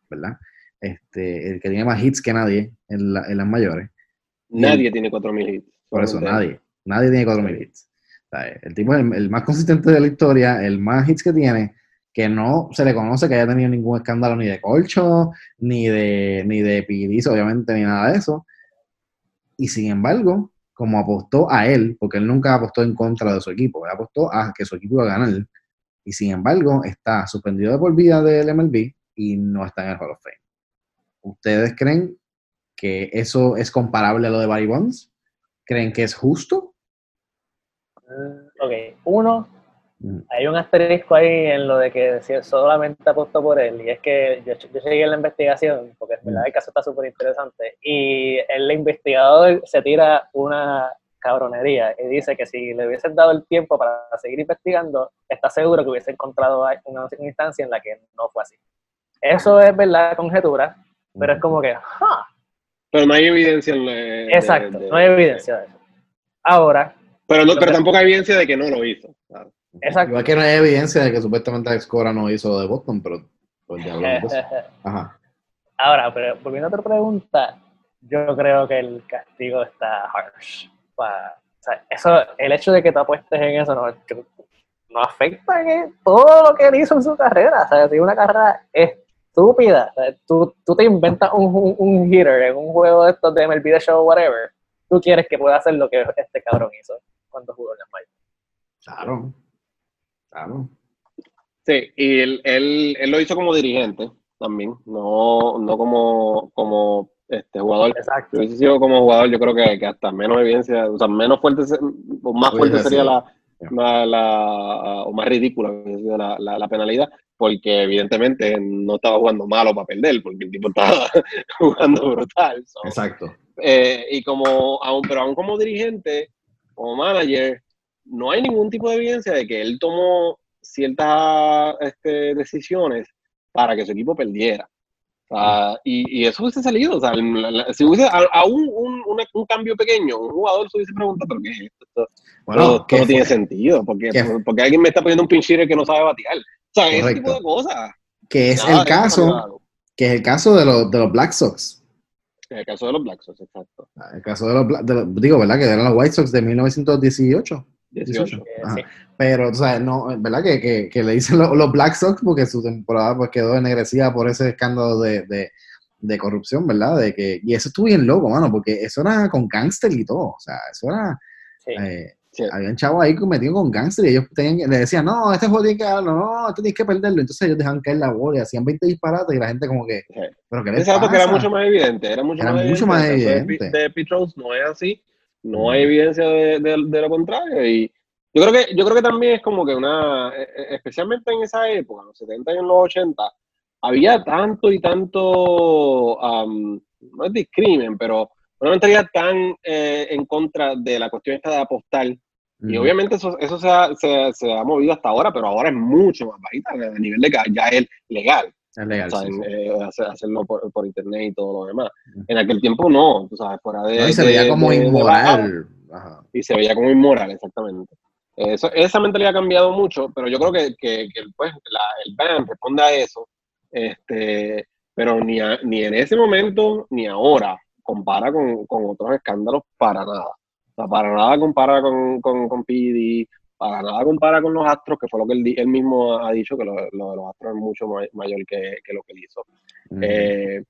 ¿verdad? Este, el que tiene más hits que nadie en, la, en las mayores. Nadie tiene 4.000 hits. Por eso, nadie. Nadie tiene 4.000 hits. O sea, el tipo es el, más consistente de la historia, el más hits que tiene, que no se le conoce que haya tenido ningún escándalo ni de colcho, ni de, ni de pidizo, obviamente, ni nada de eso. Y sin embargo, como apostó a él, porque él nunca apostó en contra de su equipo, él apostó a que su equipo iba a ganar. Y sin embargo, está suspendido de por vida del MLB y no está en el Hall of Fame. ¿Ustedes creen que eso es comparable a lo de Barry Bonds? ¿Creen que es justo? Mm, ok, uno, hay un asterisco ahí en lo de que solamente apostó por él, y es que yo, yo seguí en la investigación, porque el caso está súper interesante, y el investigador se tira una cabronería y dice que si le hubiesen dado el tiempo para seguir investigando, está seguro que hubiese encontrado una instancia en la que no fue así. Eso es verdad conjetura, pero es como que, Pero no hay evidencia. Exacto, no hay evidencia de eso. Ahora. Pero, pero tampoco hay evidencia de que no lo hizo. Exacto. Igual que no hay evidencia de que supuestamente Alex Cora no hizo de Boston, pero pues ya hablamos Ajá. Ahora, pero volviendo a otra pregunta, yo creo que el castigo está harsh. o sea, eso, el hecho de que te apuestes en eso no, no afecta en todo lo que él hizo en su carrera. O sea, si una carrera estúpida, tú, tú, te inventas un, un, hitter en un juego de estos de MLB The Show o whatever, tú quieres que pueda hacer lo que este cabrón hizo cuando jugó en la Major. Claro. Claro. Sí, y él, él, él, lo hizo como dirigente también, no, no como, como este jugador. Exacto. Si hubiese sido como jugador, yo creo que, que, hasta menos evidencia, o sea, menos fuerte, o más fuerte sería la, la, o más ridícula la, la, la, penalidad, porque evidentemente no estaba jugando malo para perder, porque el tipo estaba jugando brutal. Exacto. Eh, y como, aún, pero aún como dirigente, como manager, no hay ningún tipo de evidencia de que él tomó ciertas este, decisiones para que su equipo perdiera. y, y, eso hubiese salido, o sea, si hubiese aún un, un, cambio pequeño, un jugador se hubiese preguntado, ¿pero qué es esto? Bueno, no tiene sentido, porque, porque alguien me está poniendo un pinchire que no sabe batear. O sea, ese tipo de cosas. Que es el caso, que es el caso de, los, de los Black Sox. El caso de los Black Sox, exacto. Ah, el caso de los, de digo, ¿verdad? Que eran los White Sox de 1918. 18. Pero, o sea, no, ¿verdad? Que, que, que le dicen los, Black Sox porque su temporada pues quedó ennegrecida por ese escándalo de, de, de, corrupción, ¿verdad? De que, y eso estuvo bien loco, mano, porque eso era con gangster y todo. O sea, eso era. Eh, había un chavo ahí metido con gangster y ellos tenían, le decían, no, este juego tiene que darlo, no, este tienes que perderlo. Entonces ellos dejaban caer la bola y hacían 20 disparates y la gente como que, ¿pero que era mucho más evidente, era mucho más mucho Más evidente. De, de no es así, no hay evidencia de, de, lo contrario y yo creo que yo creo que también es como que una, e, e, especialmente en esa época, los 70 y en los 80, había tanto y tanto, no es discrimen, pero una mentalidad tan eh, en contra de la cuestión esta de apostar. Y obviamente eso, eso se, ha, se, se, ha movido hasta ahora, pero ahora es mucho más bajita a nivel de que ya es legal. Es legal. O sea, eh, hacerlo por, por, internet y todo lo demás. En aquel tiempo no, tú sabes, fuera de. y se veía como inmoral. Y se veía como inmoral, exactamente. Eso, esa mentalidad ha cambiado mucho, pero yo creo que, que, que pues, la, el BAN responde a eso. Este, pero ni, ni en ese momento ni ahora compara con, con, otros escándalos para nada. Para nada compara con, con, con PD, para nada compara con los Astros, que fue lo que él, él mismo ha dicho, que lo, de los Astros es mucho mayor que, que lo que él hizo. Eh,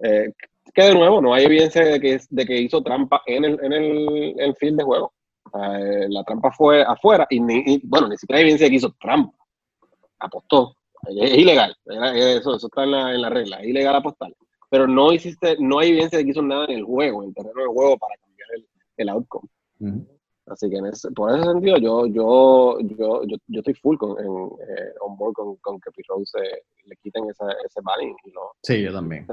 eh, que de nuevo, no hay evidencia de que, de que hizo trampa en el, en el, el field de juego. Eh, la trampa fue afuera y, ni, bueno, ni siquiera hay evidencia de que hizo trampa. Apostó. Es, ilegal. Eso, eso está en la, en la regla. Es ilegal apostar pero no hiciste, no hay evidencia de que hizo nada en el juego, en el terreno del juego para cambiar el, outcome. Así que en ese, por ese sentido yo, yo, yo, yo, yo estoy full con, en, eh, on board con, con que Rose le quiten ese, ese banning. Y lo, sí, yo también.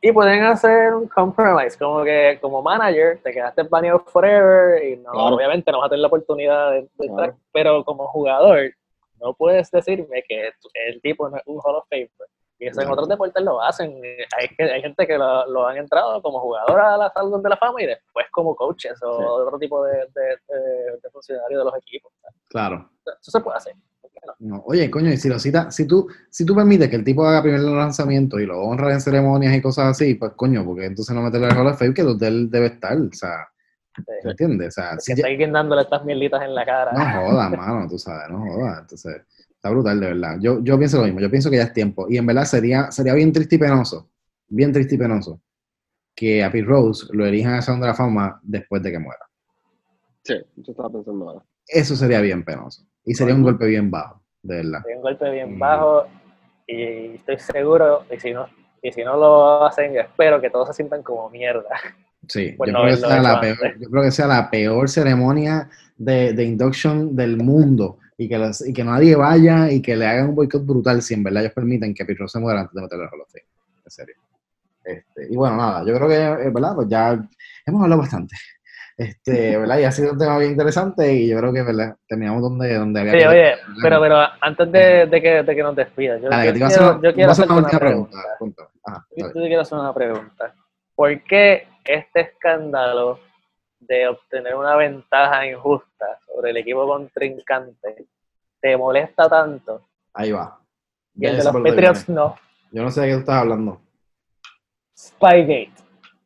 y, pueden hacer un compromise, como que como manager te quedaste baneado forever y no, obviamente no vas a tener la oportunidad de, estar, pero como jugador no puedes decirme que el tipo no es un Hall of Famer y eso en otros deportes lo hacen. Hay, hay gente que lo, han entrado como jugador a la salud de la fama y después como coaches o otro tipo de, de, funcionarios de los equipos. Claro. Eso se puede hacer. Oye, coño, y si lo cita, si tú, si tú permites que el tipo haga primer lanzamiento y lo honra en ceremonias y cosas así, pues coño, porque entonces no meterle el Hall of Fame que donde él debe estar, o sea, ¿me entiendes? O sea, si está alguien dándole estas mielitas en la cara. No jodas, mano, tú sabes, no jodas, entonces Está brutal, de verdad. Yo, yo pienso lo mismo, yo pienso que ya es tiempo. Y en verdad sería, sería bien triste y penoso, bien triste y penoso, que a Pete Rose lo elijan a Salón de la Fama después de que muera. Sí, yo estaba pensando ahora. Eso sería bien penoso. Y sería un golpe bien bajo, de verdad. Sería un golpe bien bajo y estoy seguro, y si no, y si no lo hacen, yo espero que todos se sientan como mierda. Sí, yo, creo que sea la peor, yo creo que sea la peor ceremonia de, de induction del mundo y que, y que nadie vaya y que le hagan un boicot brutal si en verdad ellos permiten que Pitro se muera antes de meterle a Hall En serio. Este, y bueno, nada, yo creo que, eh, ¿verdad? Pues ya hemos hablado bastante. Este, ¿verdad? Y ha sido un tema bien interesante y yo creo que, ¿verdad? Terminamos donde, donde había Sí, oye, pero, pero antes de, de, que, de que nos despidas, yo, yo, quiero, yo quiero hacer una pregunta. pregunta. yo te quiero hacer una pregunta. ¿Por qué este escándalo de obtener una ventaja injusta sobre el equipo contrincante te molesta tanto. Ahí va. Y el de los Patriots no. Yo no sé de qué tú estás hablando. Spygate.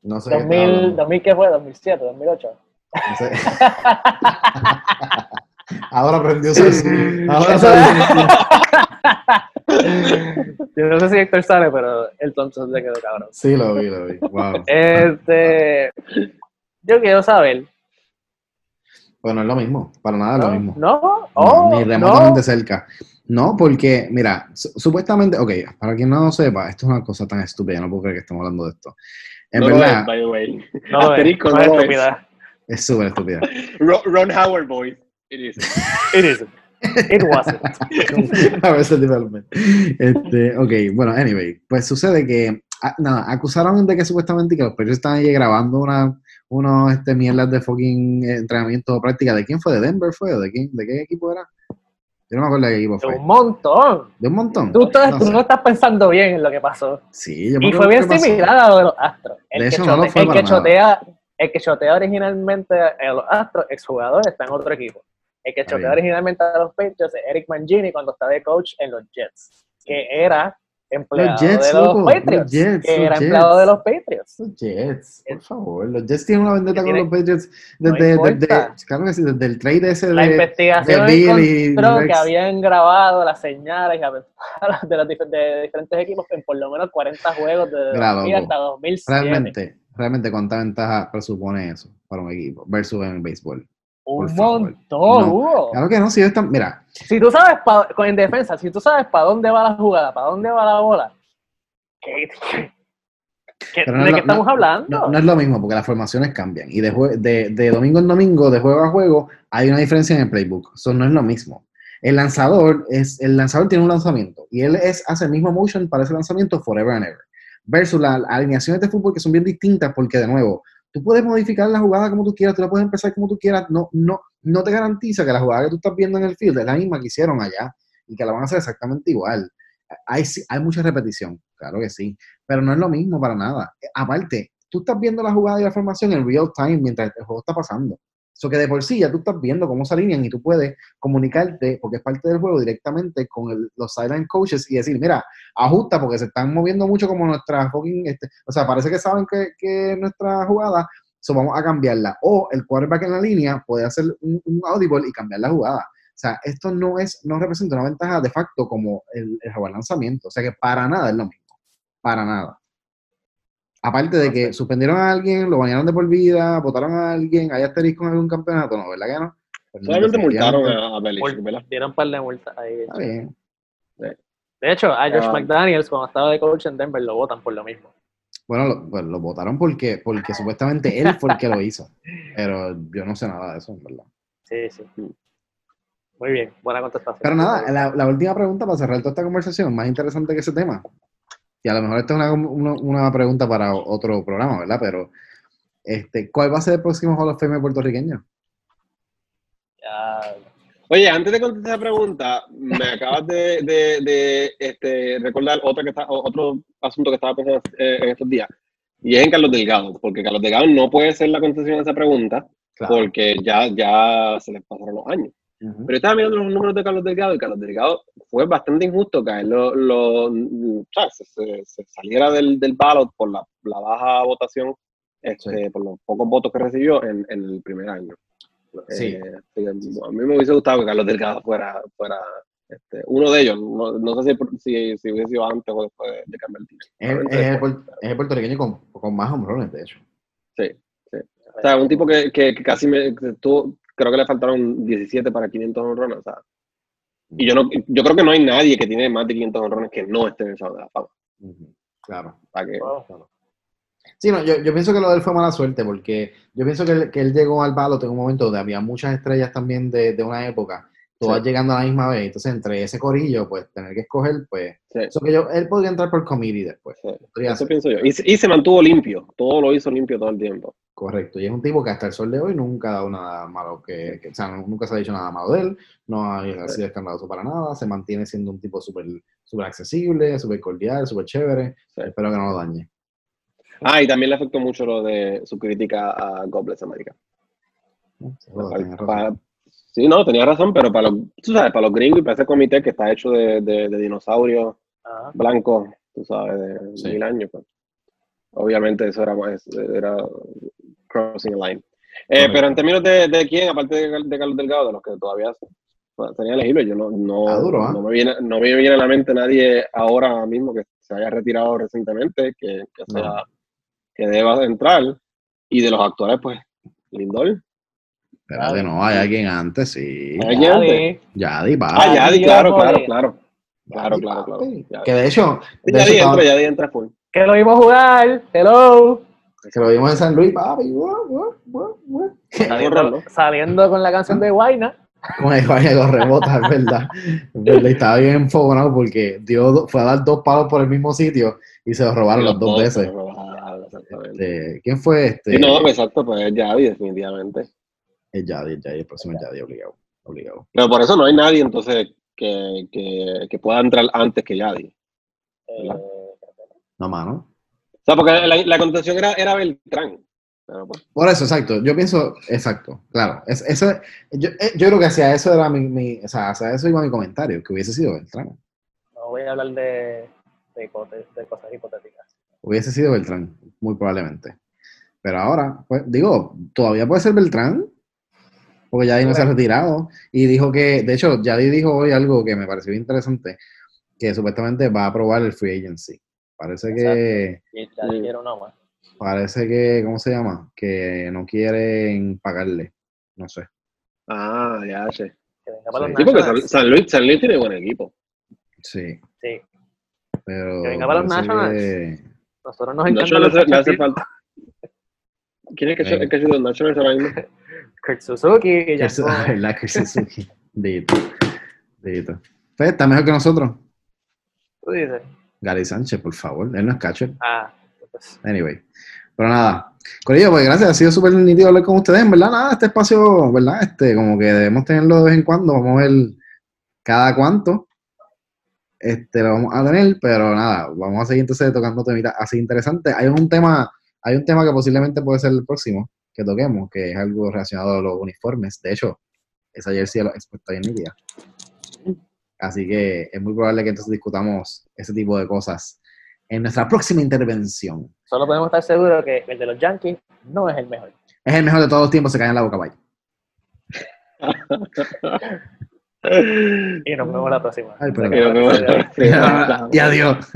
No sé. 2000, 2000 ¿qué fue? 2007, 2008. No sé. Ahora aprendió eso. Ahora Yo no sé si Héctor sale, pero el tonto se quedó cabrón. Sí, lo vi, lo vi. Wow. Este, yo quiero saber. Bueno, es lo mismo, para nada es lo mismo. No, oh, ni remotamente cerca. No, porque, mira, supuestamente, ok, para quien no lo sepa, esto es una cosa tan estúpida, no puedo creer que estamos hablando de esto. En verdad. Es, by the way. No, es, no es estúpida. Es súper estúpida. Ron Howard, boys. It is. It is. It wasn't. A veces development. Este, ok, bueno, anyway, pues sucede que, ah, nada, acusaron de que supuestamente que los periodistas estaban ahí grabando una unos este, mierdas de fucking entrenamiento o práctica. ¿De quién fue? ¿De Denver fue? ¿O de quién? ¿De qué equipo era? Yo no me acuerdo de qué equipo De fue. un montón. ¿De un montón? Tú, estás- No tú sé. no estás pensando bien en lo que pasó. Sí, yo me Y fue bien similar a lo de los Astros. El, De que, hecho, no lo chote- fue el que chotea, el que chotea originalmente a los Astros, exjugador, está en otro equipo. El que bien. originalmente a los Patriots es Eric Mangini cuando estaba de coach en los Jets, que era empleado Jets, de los loco, los Patriots. Jets, que los era empleado de los Patriots. Los Jets, por favor. Los Jets tienen una vendetta con los Patriots No desde, desde, claro que sí, desde el trade ese La de, investigación de encontró que habían grabado las señales de los de diferentes equipos en por lo menos 40 juegos de Mira, 2000 loco. hasta 2007. Realmente, realmente cuánta ventaja presupone eso para un equipo versus en el béisbol. Un favor. montón, No. Hugo. Claro que no, si ellos están, mira, Si tú sabes, pa- en defensa, si tú sabes para dónde va la jugada, para dónde va la bola, ¿qué, qué- Pero no ¿de es qué lo- estamos no- hablando? no, es lo mismo porque las formaciones cambian y de, de, de domingo en domingo, de juego a juego, hay una diferencia en el playbook. Eso no es lo mismo. El lanzador es, el lanzador tiene un lanzamiento y él es, hace el mismo motion para ese lanzamiento forever and ever. Versus las alineaciones de fútbol que son bien distintas porque de nuevo, tú puedes modificar la jugada como tú quieras, tú la puedes empezar como tú quieras, no, no, no te garantiza que la jugada que tú estás viendo en el field es la misma que hicieron allá y que la van a hacer exactamente igual. Hay, hay mucha repetición, claro que sí, pero no es lo mismo para nada. Aparte, tú estás viendo la jugada y la formación en real time mientras el juego está pasando. Eso que de por sí ya tú estás viendo cómo se alinean y tú puedes comunicarte, porque es parte del juego, directamente con los sideline coaches y decir, mira, ajusta porque se están moviendo mucho como nuestra fucking, este, o sea, parece que saben que, que nuestra jugada, so vamos a cambiarla. O el quarterback en la línea puede hacer un, un audible y cambiar la jugada. O sea, esto no es, no representa una ventaja de facto como el, el lanzamiento. O sea que para nada es lo mismo. Para nada. Aparte de que suspendieron a alguien, lo bañaron de por vida, votaron a alguien, hay asterisco en algún campeonato, ¿no? ¿Verdad que no? Solamente multaron a, a Belichick, ¿verdad? Dieron un par de multas ahí. Está bien. De hecho, a Josh. McDaniels, cuando estaba de coach en Denver, lo votan por lo mismo. Bueno, lo, pues lo votaron porque, porque supuestamente él fue el que lo hizo. Pero yo no sé nada de eso, en verdad. Sí, sí. Muy bien, buena contestación. Pero nada, la, la última pregunta para cerrar toda esta conversación, más interesante que ese tema. Y a lo mejor esta es una, una, una pregunta para otro programa, ¿verdad? Pero, este, ¿cuál va a ser el próximo Hall of Fame puertorriqueño? Oye, antes de contestar esa pregunta, me acabas de, de, de, este, recordar otra que está, otro asunto que estaba pensando eh, en estos días. Y es en Carlos Delgado, porque Carlos Delgado no puede ser la contestación de esa pregunta, porque ya, ya se les pasaron los años. Pero estaba mirando los números de Carlos Delgado y Carlos Delgado fue bastante injusto que él lo, lo- o sea, se, se- se saliera del, del ballot por la, la baja votación, este, por los pocos votos que recibió en, en el primer año. Sí. Eh, que a mí me hubiese gustado que Carlos Delgado fuera, fuera este, uno de ellos. No, no sé si, si, si hubiese sido antes o después de, de cambiar el título. Es, el- es el, puer- es el puertorriqueño con, con más hombrones, de hecho. Sí, sí. O sea, un tipo que, que, que casi me que tuvo, creo que le faltaron 17 para 500 honrones. O sea, y yo no, yo creo que no hay nadie que tiene más de 500 honrones que no esté en el Salón de la Fama. Claro. Que, wow. Sí, no, yo, yo pienso que lo de él fue mala suerte, porque yo pienso que él, que él llegó al balo en un momento donde había muchas estrellas también de, de una época, todas Sí. llegando a la misma vez. Entonces, entre ese corillo, pues tener que escoger, pues. sí, Eso que yo, él podría entrar por committee después. sí. Eso ser. pienso yo. Y, se- y se mantuvo limpio. Todo lo hizo limpio todo el tiempo. Correcto. Y es un tipo que hasta el sol de hoy nunca ha dado nada malo, que, que- o sea, nunca se ha dicho nada malo de él, no ha, ha sido escandaloso para nada, se mantiene siendo un tipo súper súper accesible, súper cordial, súper chévere. Espero que no lo dañe. Ah, y también le afectó mucho lo de su crítica a God Bless America. Para- para- sí, no, tenía razón, pero para los, tú sabes, para los gringos y para ese comité que está hecho de, de, de dinosaurios Ajá. blancos, tú sabes, de Sí. mil años, pues. Obviamente eso era, más- era crossing a line. Eh, pero en términos de, de quién, aparte de, Carlos Delgado, de los que todavía pues, serían elegibles, yo no, no, Ah, duro, no, me viene, no me viene a la mente nadie ahora mismo que se haya retirado recientemente, que, que, sea, No. que deba entrar. Y de los actuales, pues, Lindor. Espérate, no, hay alguien antes, sí. Hay Ya, gente. de- Yadi, va. Ah, Yadi, claro, claro, claro. Claro, Yadi, claro, claro. Yadi. Que de hecho, de Yadi hecho, entra, Yadi entra full. Que lo vimos jugar. Hello. que lo vimos en San Luis, papi. Saliendo, con la canción de Guayna. Con el de los rebotes, es verdad. Es verdad, y estaba bien enfogonado porque dio, fue a dar dos palos por el mismo sitio y se los robaron las dos veces. Ah, exactamente. Este, ¿Quién fue este? Sí, no, exacto, pues es Yadi, definitivamente. Es Yadi, es Yadi, el próximo es Yadi, obligado. obligado. Pero por eso no hay nadie, entonces, que, que, que pueda entrar antes que Yadi. Eh, No, mano. O sea, porque la, la contestación era, era Beltrán. Pero, pues, Por eso, exacto. Yo pienso, exacto, claro. Es, eso, yo, eh, yo creo que hacia eso era mi, mi- o sea, hacia eso iba mi comentario, que hubiese sido Beltrán. no voy a hablar de, de, de cosas hipotéticas. Hubiese sido Beltrán, muy probablemente. Pero ahora, pues, digo, todavía puede ser Beltrán, porque Yadi no se ha retirado. Y dijo que, de hecho, Yadi dijo hoy algo que me pareció interesante, que supuestamente va a aprobar el free agency. Parece que, más. parece que, ¿cómo se llama? Que no quieren pagarle. No sé. ah, ya sé. Que venga para Sí. los Sí, porque San, Luis, San Luis tiene buen equipo. Sí, Sí, pero. Que venga para los Nationals. que- nosotros nos No, encanta hace, falta. ¿Quién es que Venga. el que ha sido Nationals ahora mismo? Kurt Suzuki, ¿verdad? Que Suzuki. Dito. Dito. Pues está mejor que nosotros. tú dices. Gary Sánchez, por favor. Él no es catcher. Ah, pues, Anyway. Pero nada. Corillo, pues gracias. Ha sido súper nítido hablar con ustedes. En verdad, nada, este espacio, ¿verdad? Este, como que debemos tenerlo de vez en cuando. Vamos a ver cada cuánto. Este, lo vamos a tener, pero nada, vamos a seguir entonces tocando temitas así interesantes. Hay un tema, hay un tema que posiblemente puede ser el próximo que toquemos, que es algo relacionado a los uniformes. De hecho, esa jersey los Expos está bien nítida. Así que es muy probable que entonces discutamos ese tipo de cosas en nuestra próxima intervención. solo podemos estar seguros que el de los Yankees no es el mejor. Es el mejor de todos los tiempos, se cae en la boca, bye. Y nos vemos la próxima. Ay, pero- Que nos vemos- y adiós.